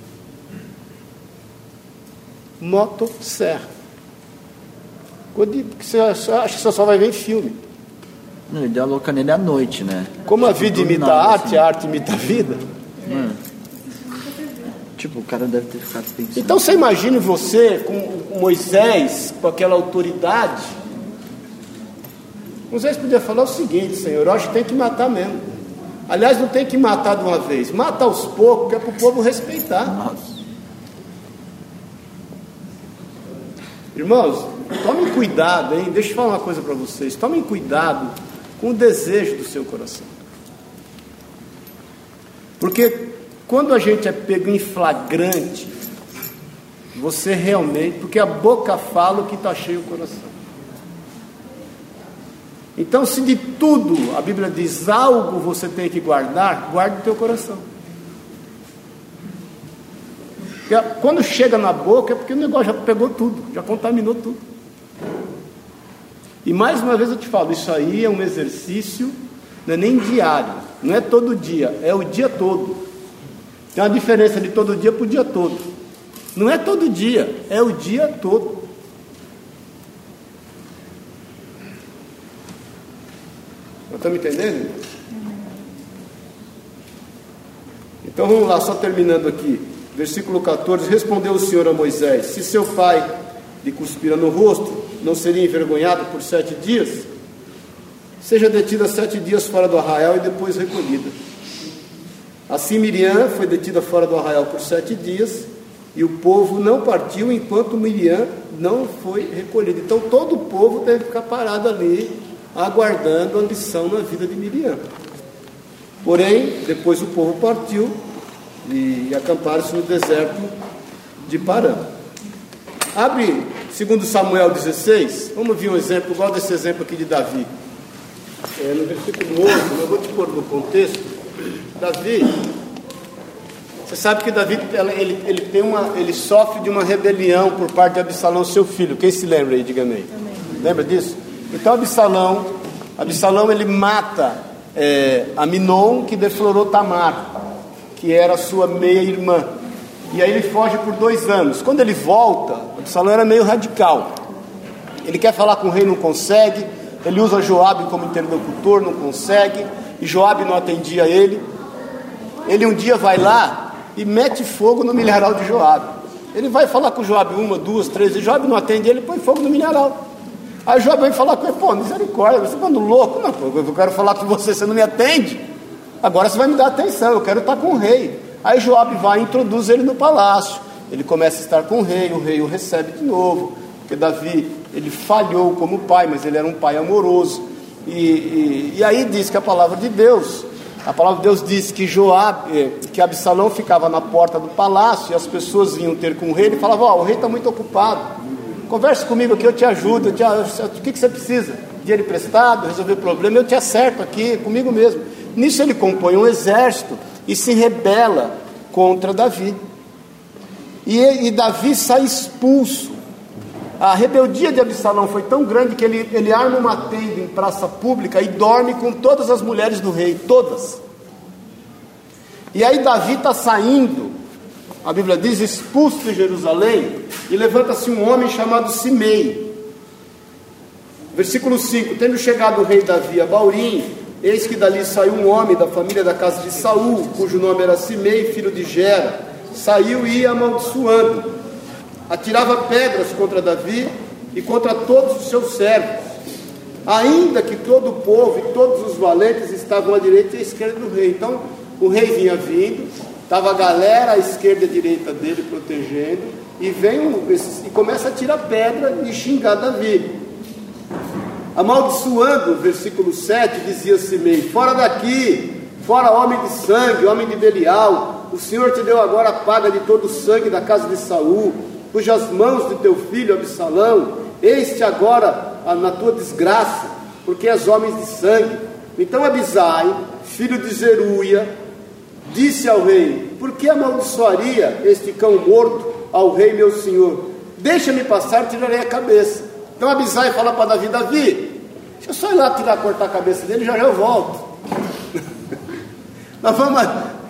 Motosserra. Porque você acha que você só vai ver filme. Não, ele deu a louca nele à noite, né? Como a vida imita nada, a arte, assim. a arte imita a vida. Tipo, o cara deve ter ficado pensando. Então você imagine você com Moisés, com aquela autoridade. Moisés podia falar o seguinte, Senhor, eu acho que tem que matar mesmo. Aliás, não tem que matar de uma vez, mata aos poucos, que é para o povo respeitar. Nossa. Irmãos, tomem cuidado, hein? Deixa eu falar uma coisa para vocês. Tomem cuidado com o desejo do seu coração. Porque quando a gente é pego em flagrante, você realmente, porque a boca fala o que está cheio o coração. Então, se de tudo a Bíblia diz algo você tem que guardar, guarde o teu coração. Quando chega na boca é porque o negócio já pegou tudo, já contaminou tudo. E mais uma vez eu te falo, isso aí é um exercício, não é nem diário, não é todo dia, é o dia todo. Tem uma diferença de todo dia para o dia todo. Não é todo dia, é o dia todo. Estão me entendendo? Então vamos lá, só terminando aqui. Versículo 14: Respondeu o Senhor a Moisés: Se seu pai lhe cuspira no rosto, não seria envergonhado por sete dias? Seja detida sete dias fora do arraial e depois recolhida. Assim Miriam foi detida fora do arraial por sete dias, e o povo não partiu enquanto Miriam não foi recolhida. Então todo o povo que ficar parado ali, aguardando a lição na vida de Miriam. Porém, depois o povo partiu e acamparam-se no deserto de Parã. Abre, segundo Samuel 16, vamos ver um exemplo, igual desse exemplo aqui de Davi. É, no versículo 11, eu vou te pôr no contexto. Davi, você sabe que Davi ele, ele, tem uma, ele sofre de uma rebelião por parte de Absalão, seu filho. Quem se lembra aí, diga amém. Lembra disso? Então Absalão, Absalão ele mata é, Aminon que deflorou Tamar, que era sua meia-irmã. E aí ele foge por dois anos. Quando ele volta, Absalão era meio radical. Ele quer falar com o rei, não consegue. Ele usa Joabe como interlocutor, não consegue. E Joabe não atendia ele. Ele um dia vai lá e mete fogo no milharal de Joabe. Ele vai falar com Joabe uma, duas, três, e Joabe não atende ele, põe fogo no milharal. Aí Joabe vem falar com ele, pô, misericórdia, você está louco? Não, eu quero falar com você, você não me atende. Agora você vai me dar atenção, eu quero estar com o rei. Aí Joabe vai e introduz ele no palácio. Ele começa a estar com o rei, o rei o recebe de novo, porque Davi, ele falhou como pai, mas ele era um pai amoroso. E, e, e aí diz que a palavra de Deus, a palavra de Deus diz que Joabe, que Absalão ficava na porta do palácio e as pessoas vinham ter com o rei, ele falava, ó, oh, o rei está muito ocupado, converse comigo aqui, eu te ajudo, eu te, o que, que você precisa? Dinheiro emprestado, resolver problema, eu te acerto aqui, comigo mesmo. Nisso ele compõe um exército e se rebela contra Davi. E, e Davi sai expulso. A rebeldia de Absalão foi tão grande que ele, ele arma uma tenda em praça pública e dorme com todas as mulheres do rei, todas. E aí Davi está saindo, a Bíblia diz, expulso de Jerusalém, e levanta-se um homem chamado Simei. Versículo 5: Tendo chegado o rei Davi a Baurim, eis que dali saiu um homem da família da casa de Saul, cujo nome era Simei, filho de Gera. Saiu e ia amaldiçoando, atirava pedras contra Davi e contra todos os seus servos, ainda que todo o povo e todos os valentes estavam à direita e à esquerda do rei. Então, o rei vinha vindo, estava a galera à esquerda e à direita dele protegendo, e vem um, e começa a tirar pedra e xingar Davi. Amaldiçoando, versículo 7, dizia Simei: Fora daqui, fora homem de sangue, homem de Belial, o Senhor te deu agora a paga de todo o sangue da casa de Saul, cujas mãos de teu filho Absalão, eis-te agora na tua desgraça, porque és homem de sangue. Então Abisai, filho de Zeruia, disse ao rei: Por que amaldiçoaria este cão morto ao rei meu senhor? Deixa-me passar, tirarei a cabeça. Então Abisai fala para Davi: Davi, deixa eu só ir lá tirar, cortar a cabeça dele, já já eu volto. nós vamos,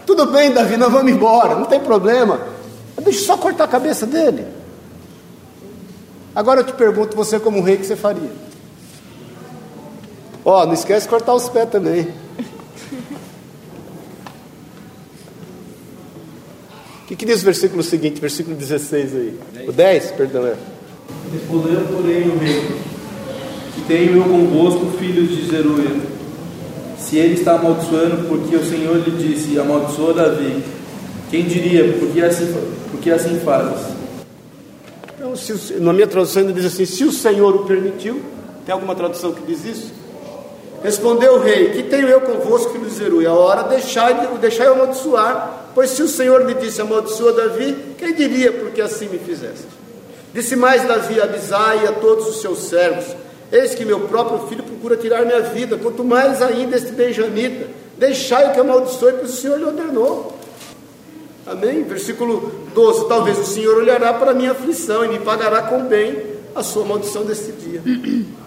tudo bem, Davi, nós vamos embora, não tem problema. Deixa eu só cortar a cabeça dele. Agora eu te pergunto, você como rei, o que você faria? Ó, não esquece de cortar os pés também. O que, que diz o versículo seguinte, versículo 16 aí? O 10, perdão, é. Respondeu, porém, o rei, tenho eu convosco, filhos de Zeruia. Se ele está amaldiçoando, porque o Senhor lhe disse, amaldiçoa Davi. Quem diria, por que assim, por que assim fazes? Então, se na minha tradução ainda diz assim: se o Senhor o permitiu, tem alguma tradução que diz isso? Respondeu o rei: Que tenho eu convosco, filho de Zeruia? A hora deixai, deixai eu amaldiçoar, pois se o Senhor lhe disse amaldiçoa Davi, quem diria porque assim me fizeste? Disse mais Davi a Abisai e a todos os seus servos: Eis que meu próprio filho procura tirar minha vida, quanto mais ainda este benjamita. Deixai-o que amaldiçoe, pois o Senhor lhe ordenou. Amém? Versículo 12: Talvez o Senhor olhará para a minha aflição e me pagará com bem a sua maldição deste dia.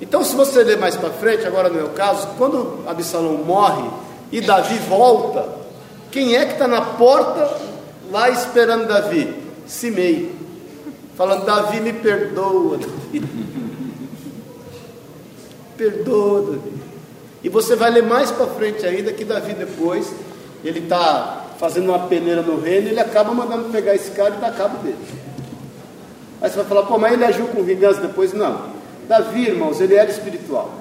Então, se você ler mais para frente, agora no meu caso, quando Absalão morre e Davi volta, quem é que está na porta lá esperando Davi? Simei, falando: Davi, me perdoa, Davi. perdoa, Davi. E você vai ler mais para frente ainda que Davi depois, ele está fazendo uma peneira no reino, ele acaba mandando pegar esse cara e dar cabo dele. Aí você vai falar, pô, mas ele agiu com vingança depois? Não. Davi, irmãos, ele era espiritual.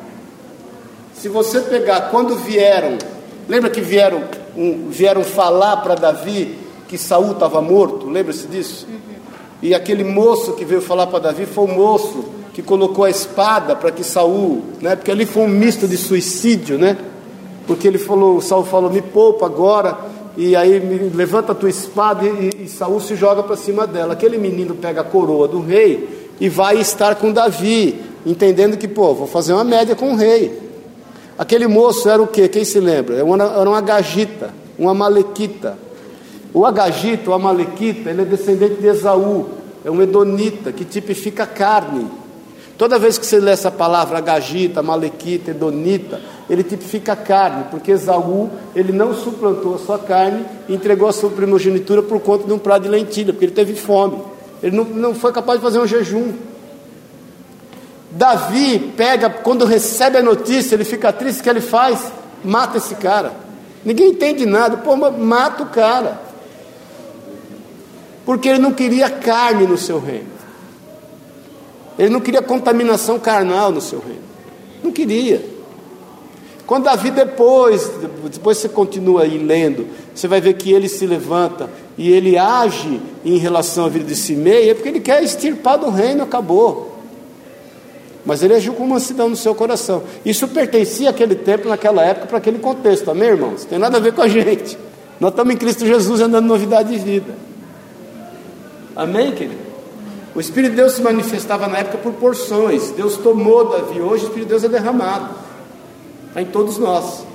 Se você pegar, quando vieram, lembra que vieram, um, vieram falar para Davi que Saul estava morto? Lembra-se disso? E aquele moço que veio falar para Davi foi o moço que colocou a espada para que Saul, né? Porque ali foi um misto de suicídio, né? Porque ele falou, Saul falou, me poupa agora, e aí me, levanta a tua espada e, e Saul se joga para cima dela. Aquele menino pega a coroa do rei e vai estar com Davi, entendendo que, pô, vou fazer uma média com o rei. Aquele moço era o quê? Quem se lembra? Era uma, era uma uma malequita. O agagita, o amalequita, ele é descendente de Esaú, é um edonita que tipifica carne. Toda vez que você lê essa palavra agagita, malequita, edonita, ele tipifica carne, porque Esaú, ele não suplantou a sua carne e entregou a sua primogenitura por conta de um prato de lentilha, porque ele teve fome. Ele não, não foi capaz de fazer um jejum. Davi pega, quando recebe a notícia, ele fica triste, o que ele faz? Mata esse cara. Ninguém entende nada, pô, mata o cara. Porque ele não queria carne no seu reino. Ele não queria contaminação carnal no seu reino. Não queria. Quando Davi depois, depois você continua aí lendo, você vai ver que ele se levanta e ele age em relação à vida de Simei, é porque ele quer extirpar do reino, acabou. Mas ele agiu com mansidão no seu coração. Isso pertencia àquele tempo, naquela época, para aquele contexto, amém, irmãos? Tem nada a ver com a gente. Nós estamos em Cristo Jesus andando novidade de vida. Amém, querido? O Espírito de Deus se manifestava na época por porções. Deus tomou Davi, hoje o Espírito de Deus é derramado. Está em todos nós.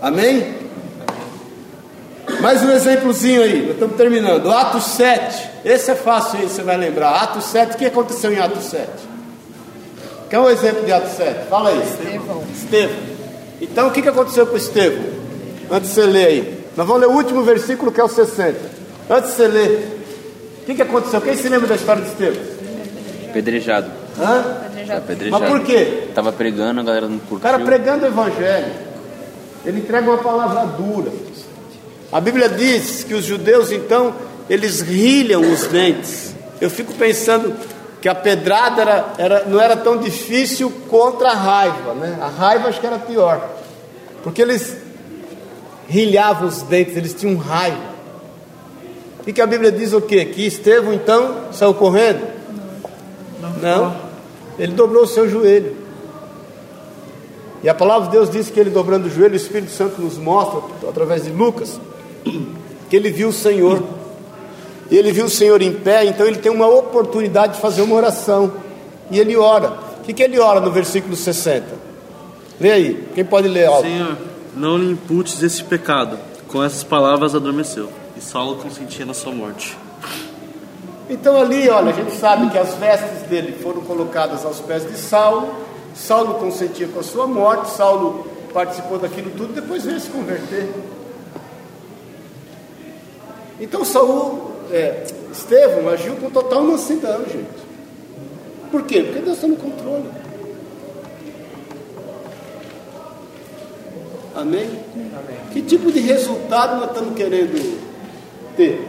Amém? Mais um exemplozinho aí, nós estamos terminando. Atos 7. Esse é fácil aí, você vai lembrar. Atos 7, o que aconteceu em Atos 7? Quer um exemplo de Atos 7? Fala aí. Estevão. Estevão. Então, o que aconteceu com Estevão? Antes de você ler aí. Nós vamos ler o último versículo que é o 60. Antes de você ler, o que, que aconteceu? Quem se lembra da história de Estevão? Apedrejado. Hã? Apedrejado. Mas por quê? Tava pregando, a galera não O curtiu. cara pregando o evangelho, ele entrega uma palavra dura. A Bíblia diz que os judeus, então, eles rilham os dentes. Eu fico pensando que a pedrada era, era, não era tão difícil contra a raiva, né? A raiva acho que era pior, porque eles rilhavam os dentes, eles tinham raiva. E que a Bíblia diz o quê? Que Estevão então saiu correndo? Não. Ele dobrou o seu joelho. E a palavra de Deus diz que ele dobrando o joelho, o Espírito Santo nos mostra, através de Lucas, que ele viu o Senhor. E ele viu o Senhor em pé, então ele tem uma oportunidade de fazer uma oração. E ele ora. O que, que ele ora no versículo 60? Lê aí, quem pode ler algo? Senhor, não lhe imputes esse pecado. Com essas palavras adormeceu, Saulo consentia na sua morte. Então ali, olha, a gente sabe que as vestes dele foram colocadas aos pés de Saulo. Saulo consentia com a sua morte. Saulo participou daquilo tudo, depois veio se converter. Então Saul, é, Estevão agiu com total mansidão, gente. Por quê? Porque Deus está no controle. Amém? Amém? Que tipo de resultado nós estamos querendo ter?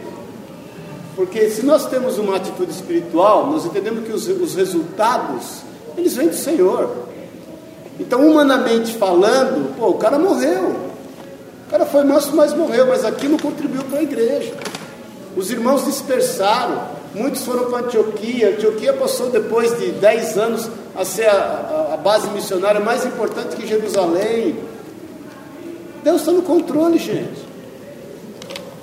Porque se nós temos uma atitude espiritual, nós entendemos que os, os resultados, eles vêm do Senhor. Então, humanamente falando, pô, o cara morreu. O cara foi manso, mas morreu, mas aquilo contribuiu para a igreja. Os irmãos dispersaram, muitos foram para Antioquia. Antioquia passou depois de 10 anos a ser a, a, a base missionária mais importante que Jerusalém. Deus está no controle, gente.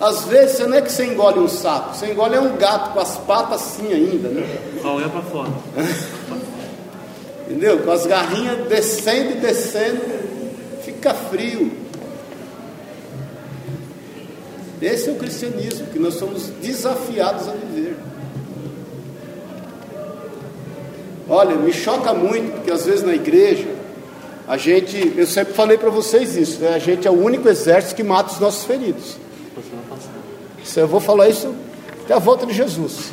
Às vezes você não é que você engole um sapo, você engole é um gato com as patas assim ainda, né? Qual é para fora? Entendeu? Com as garrinhas descendo e descendo, fica frio. Esse é o cristianismo que nós somos desafiados a viver. Olha, me choca muito, porque às vezes na igreja, a gente, eu sempre falei para vocês isso, né? a gente é o único exército que mata os nossos feridos. Eu vou falar isso até a volta de Jesus.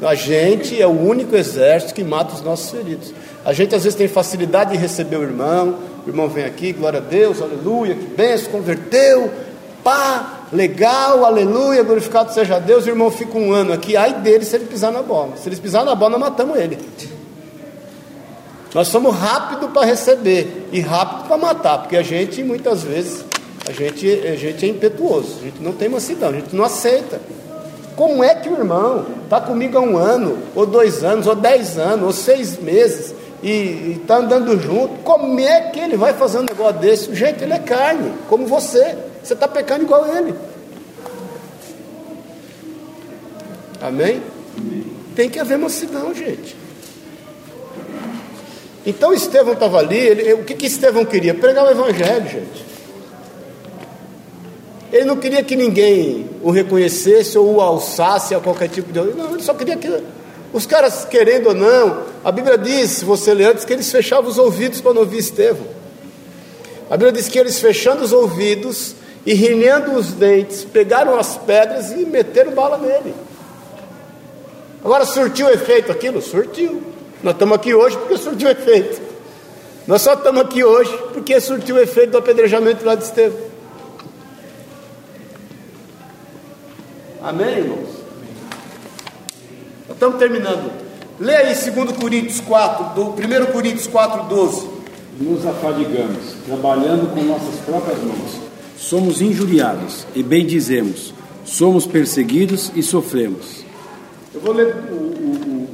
A gente é o único exército que mata os nossos feridos. A gente às vezes tem facilidade de receber o irmão, o irmão vem aqui, glória a Deus, aleluia, que benção, converteu, pá, legal, aleluia, glorificado seja Deus, o irmão fica um ano aqui, ai dele se ele pisar na bola. Se ele pisar na bola, nós matamos ele. Nós somos rápidos para receber e rápido para matar, porque a gente muitas vezes a gente, a gente é impetuoso, a gente não tem mansidão, a gente não aceita. Como é que o irmão está comigo há um ano, ou dois anos, ou dez anos, ou seis meses, e está andando junto? Como é que ele vai fazer um negócio desse? Gente, ele é carne, como você. Você está pecando igual ele. Amém? Tem que haver mansidão, gente. Então Estevão estava ali, ele, o que, que Estevão queria? Pregar o Evangelho, gente. Ele não queria que ninguém o reconhecesse ou o alçasse a qualquer tipo de. Não, ele só queria que. Os caras, querendo ou não, a Bíblia diz, você lê antes, que eles fechavam os ouvidos para não ouvir Estevão. A Bíblia diz que eles fechando os ouvidos e rinhando os dentes, pegaram as pedras e meteram bala nele. Agora surtiu efeito aquilo? Surtiu. Nós estamos aqui hoje porque surtiu efeito. Nós só estamos aqui hoje porque surtiu o efeito do apedrejamento lá de Estevão. Amém, irmãos? Estamos terminando. Leia aí 2 Coríntios 4, do 1 Coríntios 4, 12. Nos afadigamos, trabalhando com nossas próprias mãos. Somos injuriados e bem dizemos, somos perseguidos e sofremos. Eu vou ler o, o,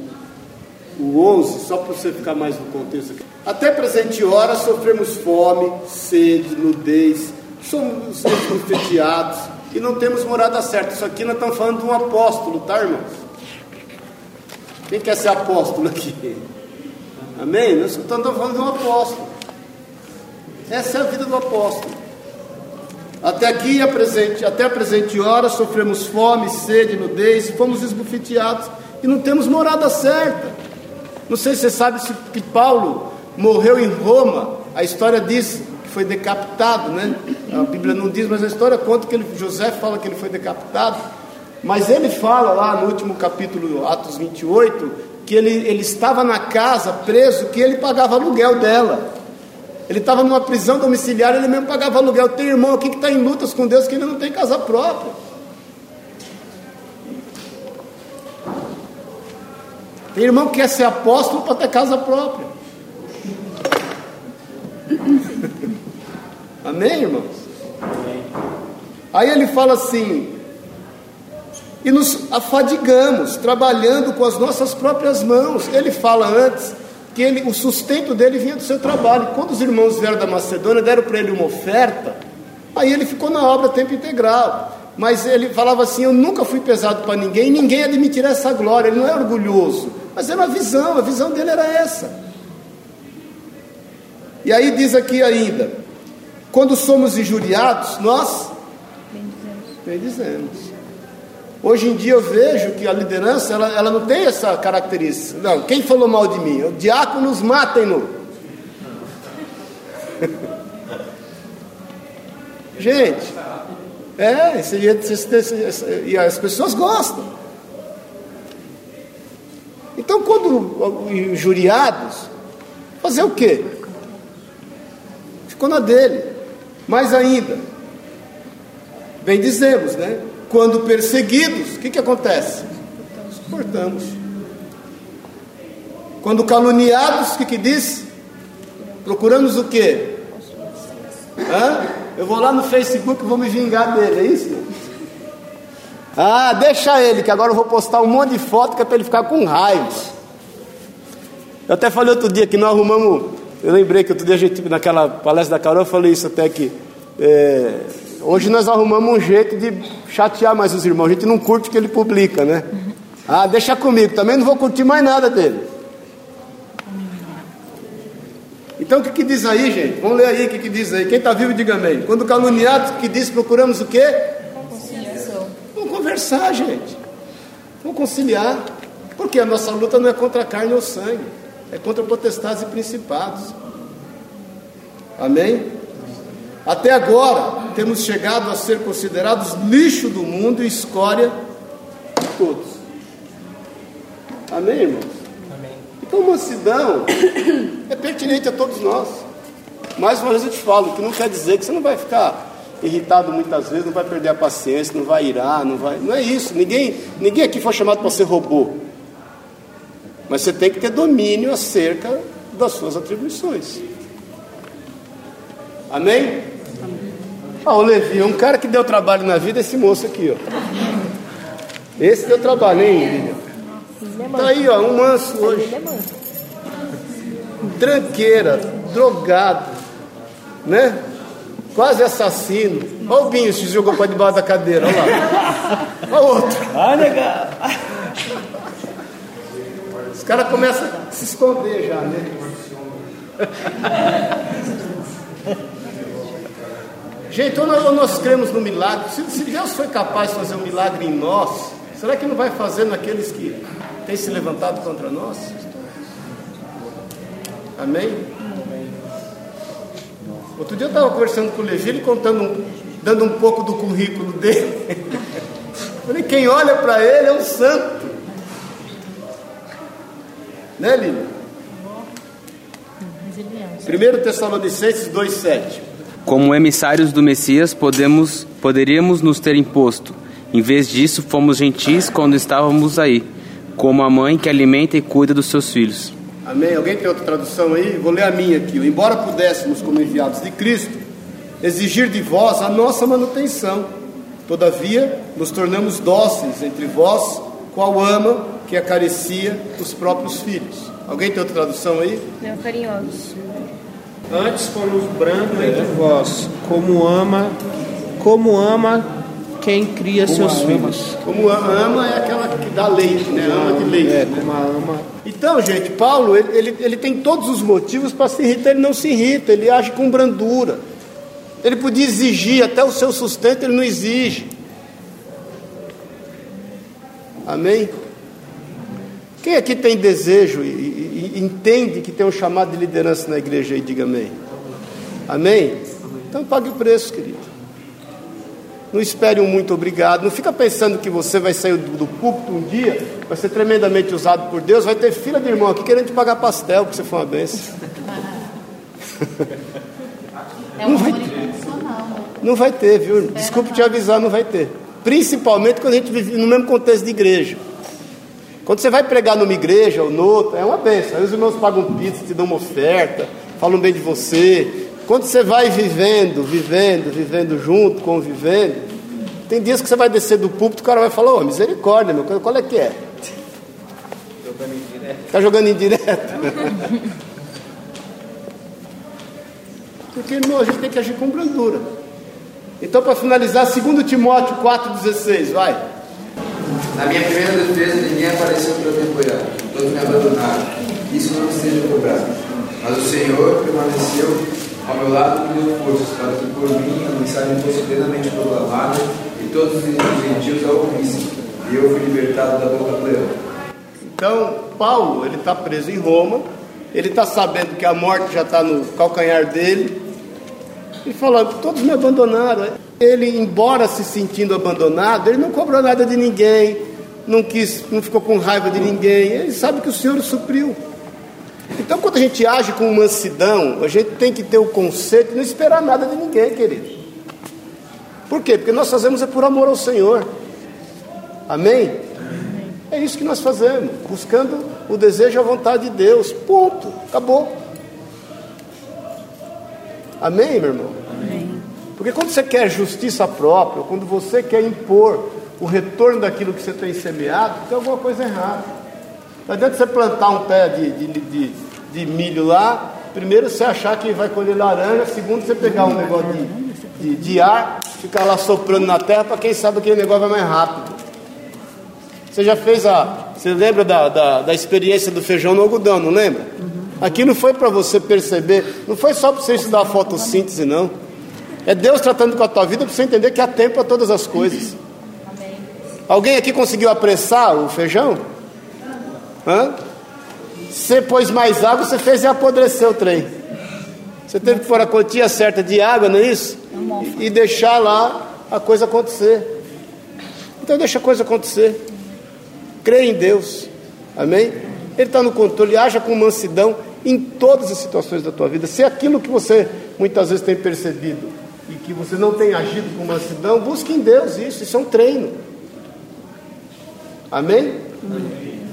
o, o 11, só para você ficar mais no contexto aqui. Até presente hora sofremos fome, sede, nudez, somos esbofeteados e não temos morada certa. Isso aqui nós estamos falando de um apóstolo, tá, irmãos? Quem quer ser apóstolo aqui? Amém? Nós estamos falando de um apóstolo. Essa é a vida do apóstolo. Até aqui, a presente, até a presente hora, sofremos fome, sede, nudez, fomos esbofeteados e não temos morada certa. Não sei se você sabe se que Paulo morreu em Roma, a história diz que foi decapitado, né? A Bíblia não diz, mas a história conta que ele, José fala que ele foi decapitado. Mas ele fala lá no último capítulo, Atos 28, que ele, ele estava na casa preso, que ele pagava aluguel dela. Ele estava numa prisão domiciliar, ele mesmo pagava aluguel. Tem irmão aqui que está em lutas com Deus que ele não tem casa própria. Tem irmão que quer ser apóstolo para ter casa própria. Amém, irmãos? Aí ele fala assim: e nos afadigamos, trabalhando com as nossas próprias mãos. Ele fala antes que ele, o sustento dele vinha do seu trabalho. Quando os irmãos vieram da Macedônia, deram para ele uma oferta, aí ele ficou na obra a tempo integral. Mas ele falava assim: Eu nunca fui pesado para ninguém, ninguém admitirá essa glória. Ele não é orgulhoso, mas era uma visão, a visão dele era essa. E aí diz aqui ainda: Quando somos injuriados, nós bendizemos. Hoje em dia eu vejo que a liderança ela, ela não tem essa característica. Não, quem falou mal de mim? O diáconos matem-no. Gente, é, esse, esse, esse, e as pessoas gostam. Então, quando injuriados, fazer o quê? Ficou na dele. Mais ainda, bem dizemos, né? Quando perseguidos, o que, que acontece? Suportamos. Quando caluniados, o que, que diz? Procuramos o quê? Hã? Eu vou lá no Facebook e vou me vingar dele, é isso? Ah, deixa ele, que agora eu vou postar um monte de foto que é para ele ficar com raiva. Eu até falei outro dia que nós arrumamos. Eu lembrei que outro dia a gente, naquela palestra da Carol, eu falei isso até que. É, hoje nós arrumamos um jeito de chatear mais os irmãos. A gente não curte o que ele publica, né? Ah, deixa comigo, também não vou curtir mais nada dele. Então o que, que diz aí, gente? Vamos ler aí o que, que diz aí. Quem está vivo, diga amém. Quando caluniados, que diz, procuramos o quê? Conciliação. Vamos conversar, gente. Vamos conciliar. Porque a nossa luta não é contra a carne ou sangue, é contra potestades e principados. Amém? Até agora, temos chegado a ser considerados lixo do mundo e escória de todos. Amém, irmãos? Amém. Então, mansidão é pertinente a todos nós. Mais uma vez eu te falo, que não quer dizer que você não vai ficar irritado muitas vezes, não vai perder a paciência, não vai irar, não vai. Não é isso. Ninguém, ninguém aqui foi chamado para ser robô. Mas você tem que ter domínio acerca das suas atribuições. Amém? Ah, o Levi, um cara que deu trabalho na vida, é esse moço aqui, ó. Esse deu trabalho, hein, Lívia? Tá aí, ó, um manso hoje. Tranqueira, drogado, né? Quase assassino. Olha o Binho se jogou para debaixo da cadeira, olha lá. Olha o outro. Ah, legal. Os caras começam a se esconder já, né? Gente, então nós, nós cremos no milagre. Se, se Deus foi capaz de fazer um milagre em nós, será que não vai fazer naqueles que têm se levantado contra nós? Amém? Outro dia eu estava conversando com o Levi, ele contando, dando um pouco do currículo dele. Falei, quem olha para ele é um santo. Né, Lívia? 1 Tessalonicenses 2,7. Como emissários do Messias, podemos, poderíamos nos ter imposto. Em vez disso, fomos gentis quando estávamos aí, como a mãe que alimenta e cuida dos seus filhos. Amém? Alguém tem outra tradução aí? Vou ler a minha aqui. Embora pudéssemos, como enviados de Cristo, exigir de vós a nossa manutenção, todavia nos tornamos dóceis entre vós, qual ama que acaricia os próprios filhos. Alguém tem outra tradução aí? Meu carinhosos. Antes fomos brando entre vós, como ama, como ama quem cria seus filhos. Como a ama é aquela que dá leite, né? Ama de leite. É, né? como a ama. Então, gente, Paulo, ele, ele, ele tem todos os motivos para se irritar, ele não se irrita, ele age com brandura. Ele podia exigir até o seu sustento, ele não exige. Amém? Quem aqui tem desejo e, e- e entende que tem um chamado de liderança na igreja aí, diga amém. Amém? Então pague o preço, querido. Não espere um muito obrigado. Não fica pensando que você vai sair do, do púlpito um dia, vai ser tremendamente usado por Deus, vai ter fila de irmão aqui querendo te pagar pastel, porque você foi uma benção. É um incondicional. né? Não vai ter, viu? Desculpe te avisar, não vai ter. Principalmente quando a gente vive no mesmo contexto de igreja. Quando você vai pregar numa igreja ou noutra, é uma benção. Aí os irmãos pagam pizza, te dão uma oferta, falam bem de você. Quando você vai vivendo, vivendo, vivendo junto, convivendo, tem dias que você vai descer do púlpito, o cara vai falar, ô, misericórdia, meu, qual é que é? Está jogando indireto? Porque, irmão, a gente tem que agir com brandura. Então, para finalizar, 2 Timóteo 4,16, vai. Na minha primeira defesa, ninguém apareceu para me apoiar. Todos me abandonaram. Isso não esteja cobrado. Mas o Senhor permaneceu ao meu lado e me deu forças para que por mim a mensagem fosse plenamente proclamada e todos os gentios a ouvissem. E eu fui libertado da boca do leão. Então, Paulo, ele está preso em Roma, ele está sabendo que a morte já está no calcanhar dele, e falando, todos me abandonaram. Ele, embora se sentindo abandonado, ele não cobrou nada de ninguém, não quis, não ficou com raiva de ninguém. Ele sabe que o Senhor o supriu. Então, quando a gente age com mansidão, a gente tem que ter o conceito de não esperar nada de ninguém, querido. Por quê? Porque nós fazemos é por amor ao Senhor. Amém? É isso que nós fazemos, buscando o desejo e a vontade de Deus. Ponto. Acabou. Amém, meu irmão? Amém. Porque quando você quer justiça própria, quando você quer impor o retorno daquilo que você tem semeado, tem alguma coisa errada. Não adianta você plantar um pé de, de, de, de milho lá, primeiro você achar que vai colher laranja, segundo você pegar um negócio de, de, de ar, ficar lá soprando na terra, para quem sabe aquele negócio vai mais rápido. Você já fez a. Você lembra da, da, da experiência do feijão no algodão, não lembra? Aquilo foi para você perceber, não foi só para você estudar a fotossíntese, não. É Deus tratando com a tua vida para você entender que há tempo para todas as coisas. Alguém aqui conseguiu apressar o feijão? Hã? Você pôs mais água, você fez e apodreceu o trem. Você teve que pôr a quantia certa de água, não é isso? E, e deixar lá a coisa acontecer. Então deixa a coisa acontecer. Creia em Deus. Amém? Ele está no controle, haja com mansidão em todas as situações da tua vida. Se é aquilo que você muitas vezes tem percebido e que você não tem agido com mansidão, busque em Deus isso, isso é um treino. Amém? Amém.